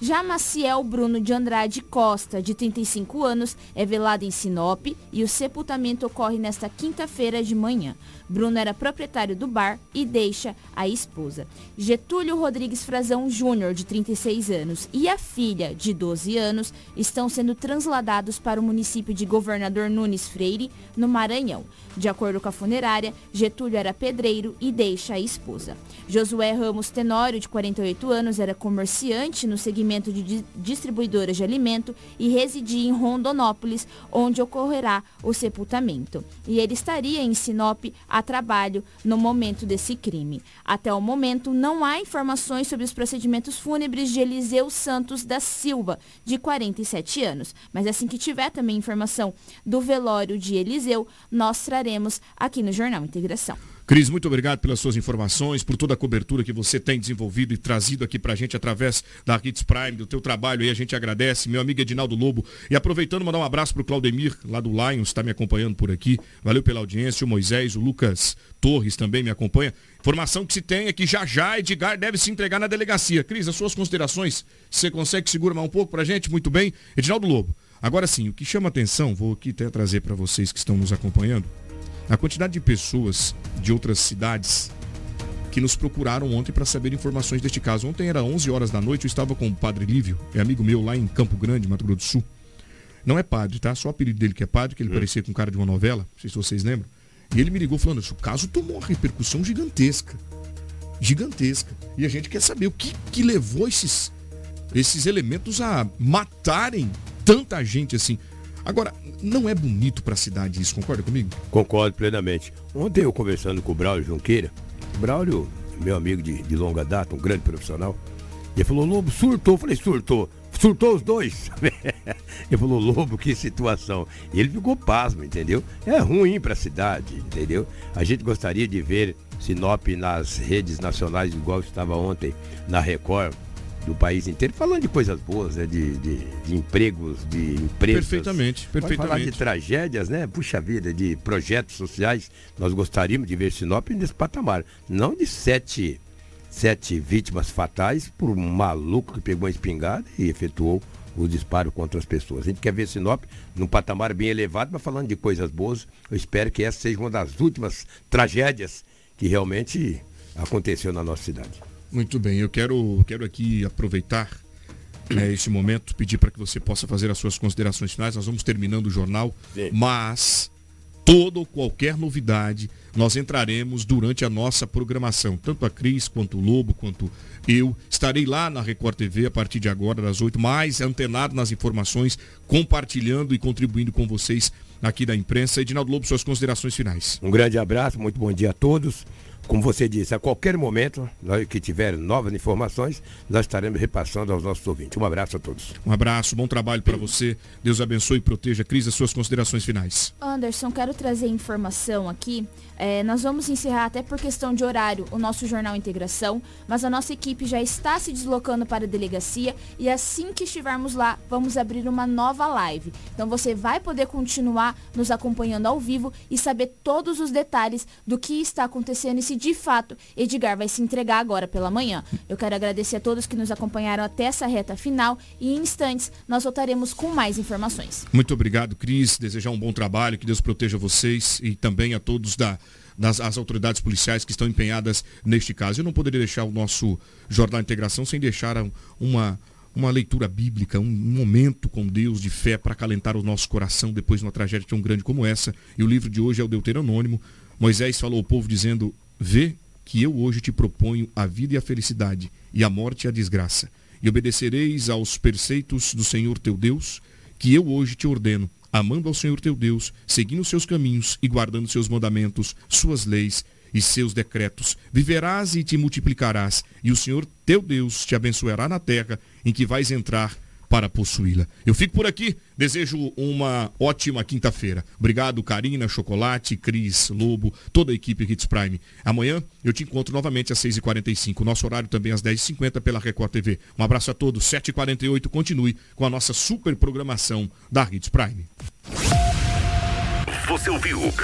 E: Já Maciel Bruno de Andrade Costa, de 35 anos, é velado em Sinop e o sepultamento ocorre nesta quinta-feira de manhã. Bruno era proprietário do bar e deixa a esposa. Getúlio Rodrigues Frazão Júnior, de 36 anos, e a filha, de 12 anos, estão sendo transladados para o município de Governador Nunes Freire, no Maranhão. De acordo com a funerária, Getúlio era pedreiro e deixa a esposa. Josué Ramos Tenório, de 48 anos, era comerciante no segmento de distribuidoras de alimento e residia em Rondonópolis, onde ocorrerá o sepultamento. E ele estaria em Sinop a trabalho no momento desse crime. Até o momento, não há informações sobre os procedimentos fúnebres de Eliseu Santos da Silva, de 47 anos. Mas assim que tiver também informação do velório de Eliseu, nós traremos aqui no Jornal Integração.
B: Cris, muito obrigado pelas suas informações, por toda a cobertura que você tem desenvolvido e trazido aqui pra gente através da Hits Prime, do teu trabalho aí, a gente agradece. Meu amigo Edinaldo Lobo. E aproveitando, mandar um abraço pro Claudemir, lá do Lions, está me acompanhando por aqui. Valeu pela audiência. O Moisés, o Lucas Torres também me acompanha. Informação que se tem é que já já Edgar deve se entregar na delegacia. Cris, as suas considerações, você consegue segurar um pouco pra gente? Muito bem. Edinaldo Lobo. Agora sim, o que chama atenção, vou aqui até trazer para vocês que estão nos acompanhando a quantidade de pessoas de outras cidades que nos procuraram ontem para saber informações deste caso. Ontem era 11 horas da noite, eu estava com o padre Lívio, é amigo meu lá em Campo Grande, Mato Grosso do Sul. Não é padre, tá? Só o apelido dele que é padre, que ele hum. parecia com cara de uma novela, não sei se vocês lembram. E ele me ligou falando, o caso tomou uma repercussão gigantesca. Gigantesca. E a gente quer saber o que, que levou esses, esses elementos a matarem tanta gente assim. Agora, não é bonito para a cidade isso, concorda comigo?
D: Concordo plenamente. Ontem eu conversando com o Braulio Junqueira, Braulio, meu amigo de, de longa data, um grande profissional, ele falou, Lobo, surtou. Eu falei, surtou. Surtou os dois. ele falou, Lobo, que situação. E ele ficou pasmo, entendeu? É ruim para a cidade, entendeu? A gente gostaria de ver Sinop nas redes nacionais, igual estava ontem na Record, do país inteiro, falando de coisas boas, né? de, de, de empregos, de empresas.
B: Perfeitamente, perfeitamente.
D: falar de tragédias, né? Puxa vida, de projetos sociais. Nós gostaríamos de ver Sinop nesse patamar. Não de sete, sete vítimas fatais por um maluco que pegou uma espingarda e efetuou os disparos contra as pessoas. A gente quer ver Sinop num patamar bem elevado, mas falando de coisas boas, eu espero que essa seja uma das últimas tragédias que realmente aconteceu na nossa cidade.
B: Muito bem, eu quero, quero aqui aproveitar né, este momento, pedir para que você possa fazer as suas considerações finais. Nós vamos terminando o jornal, Sim. mas toda ou qualquer novidade nós entraremos durante a nossa programação. Tanto a Cris, quanto o Lobo, quanto eu. Estarei lá na Record TV a partir de agora, das 8, mais antenado nas informações, compartilhando e contribuindo com vocês aqui da imprensa. Edinaldo Lobo, suas considerações finais.
D: Um grande abraço, muito bom dia a todos. Como você disse, a qualquer momento nós, que tiver novas informações, nós estaremos repassando aos nossos ouvintes. Um abraço a todos.
B: Um abraço, bom trabalho para você. Deus abençoe e proteja. Cris, as suas considerações finais.
E: Anderson, quero trazer informação aqui. É, nós vamos encerrar até por questão de horário o nosso Jornal Integração, mas a nossa equipe já está se deslocando para a delegacia e assim que estivermos lá, vamos abrir uma nova live. Então você vai poder continuar nos acompanhando ao vivo e saber todos os detalhes do que está acontecendo e se de fato Edgar vai se entregar agora pela manhã. Eu quero agradecer a todos que nos acompanharam até essa reta final e em instantes nós voltaremos com mais informações.
B: Muito obrigado, Cris. Desejar um bom trabalho, que Deus proteja vocês e também a todos da das as autoridades policiais que estão empenhadas neste caso. Eu não poderia deixar o nosso Jornal Integração sem deixar uma, uma leitura bíblica, um momento com Deus de fé para acalentar o nosso coração depois de uma tragédia tão grande como essa. E o livro de hoje é o Deuteronômio. Moisés falou ao povo dizendo: Vê que eu hoje te proponho a vida e a felicidade, e a morte e a desgraça. E obedecereis aos preceitos do Senhor teu Deus, que eu hoje te ordeno, amando ao Senhor teu Deus, seguindo os seus caminhos e guardando seus mandamentos, suas leis e seus decretos. Viverás e te multiplicarás, e o Senhor teu Deus te abençoará na terra em que vais entrar para possuí-la. Eu fico por aqui, desejo uma ótima quinta-feira. Obrigado, Karina, Chocolate, Cris, Lobo, toda a equipe Hits Prime. Amanhã eu te encontro novamente às 6h45. Nosso horário também às 10h50 pela Record TV. Um abraço a todos, 7h48. Continue com a nossa super programação da Hits Prime. Você ouviu?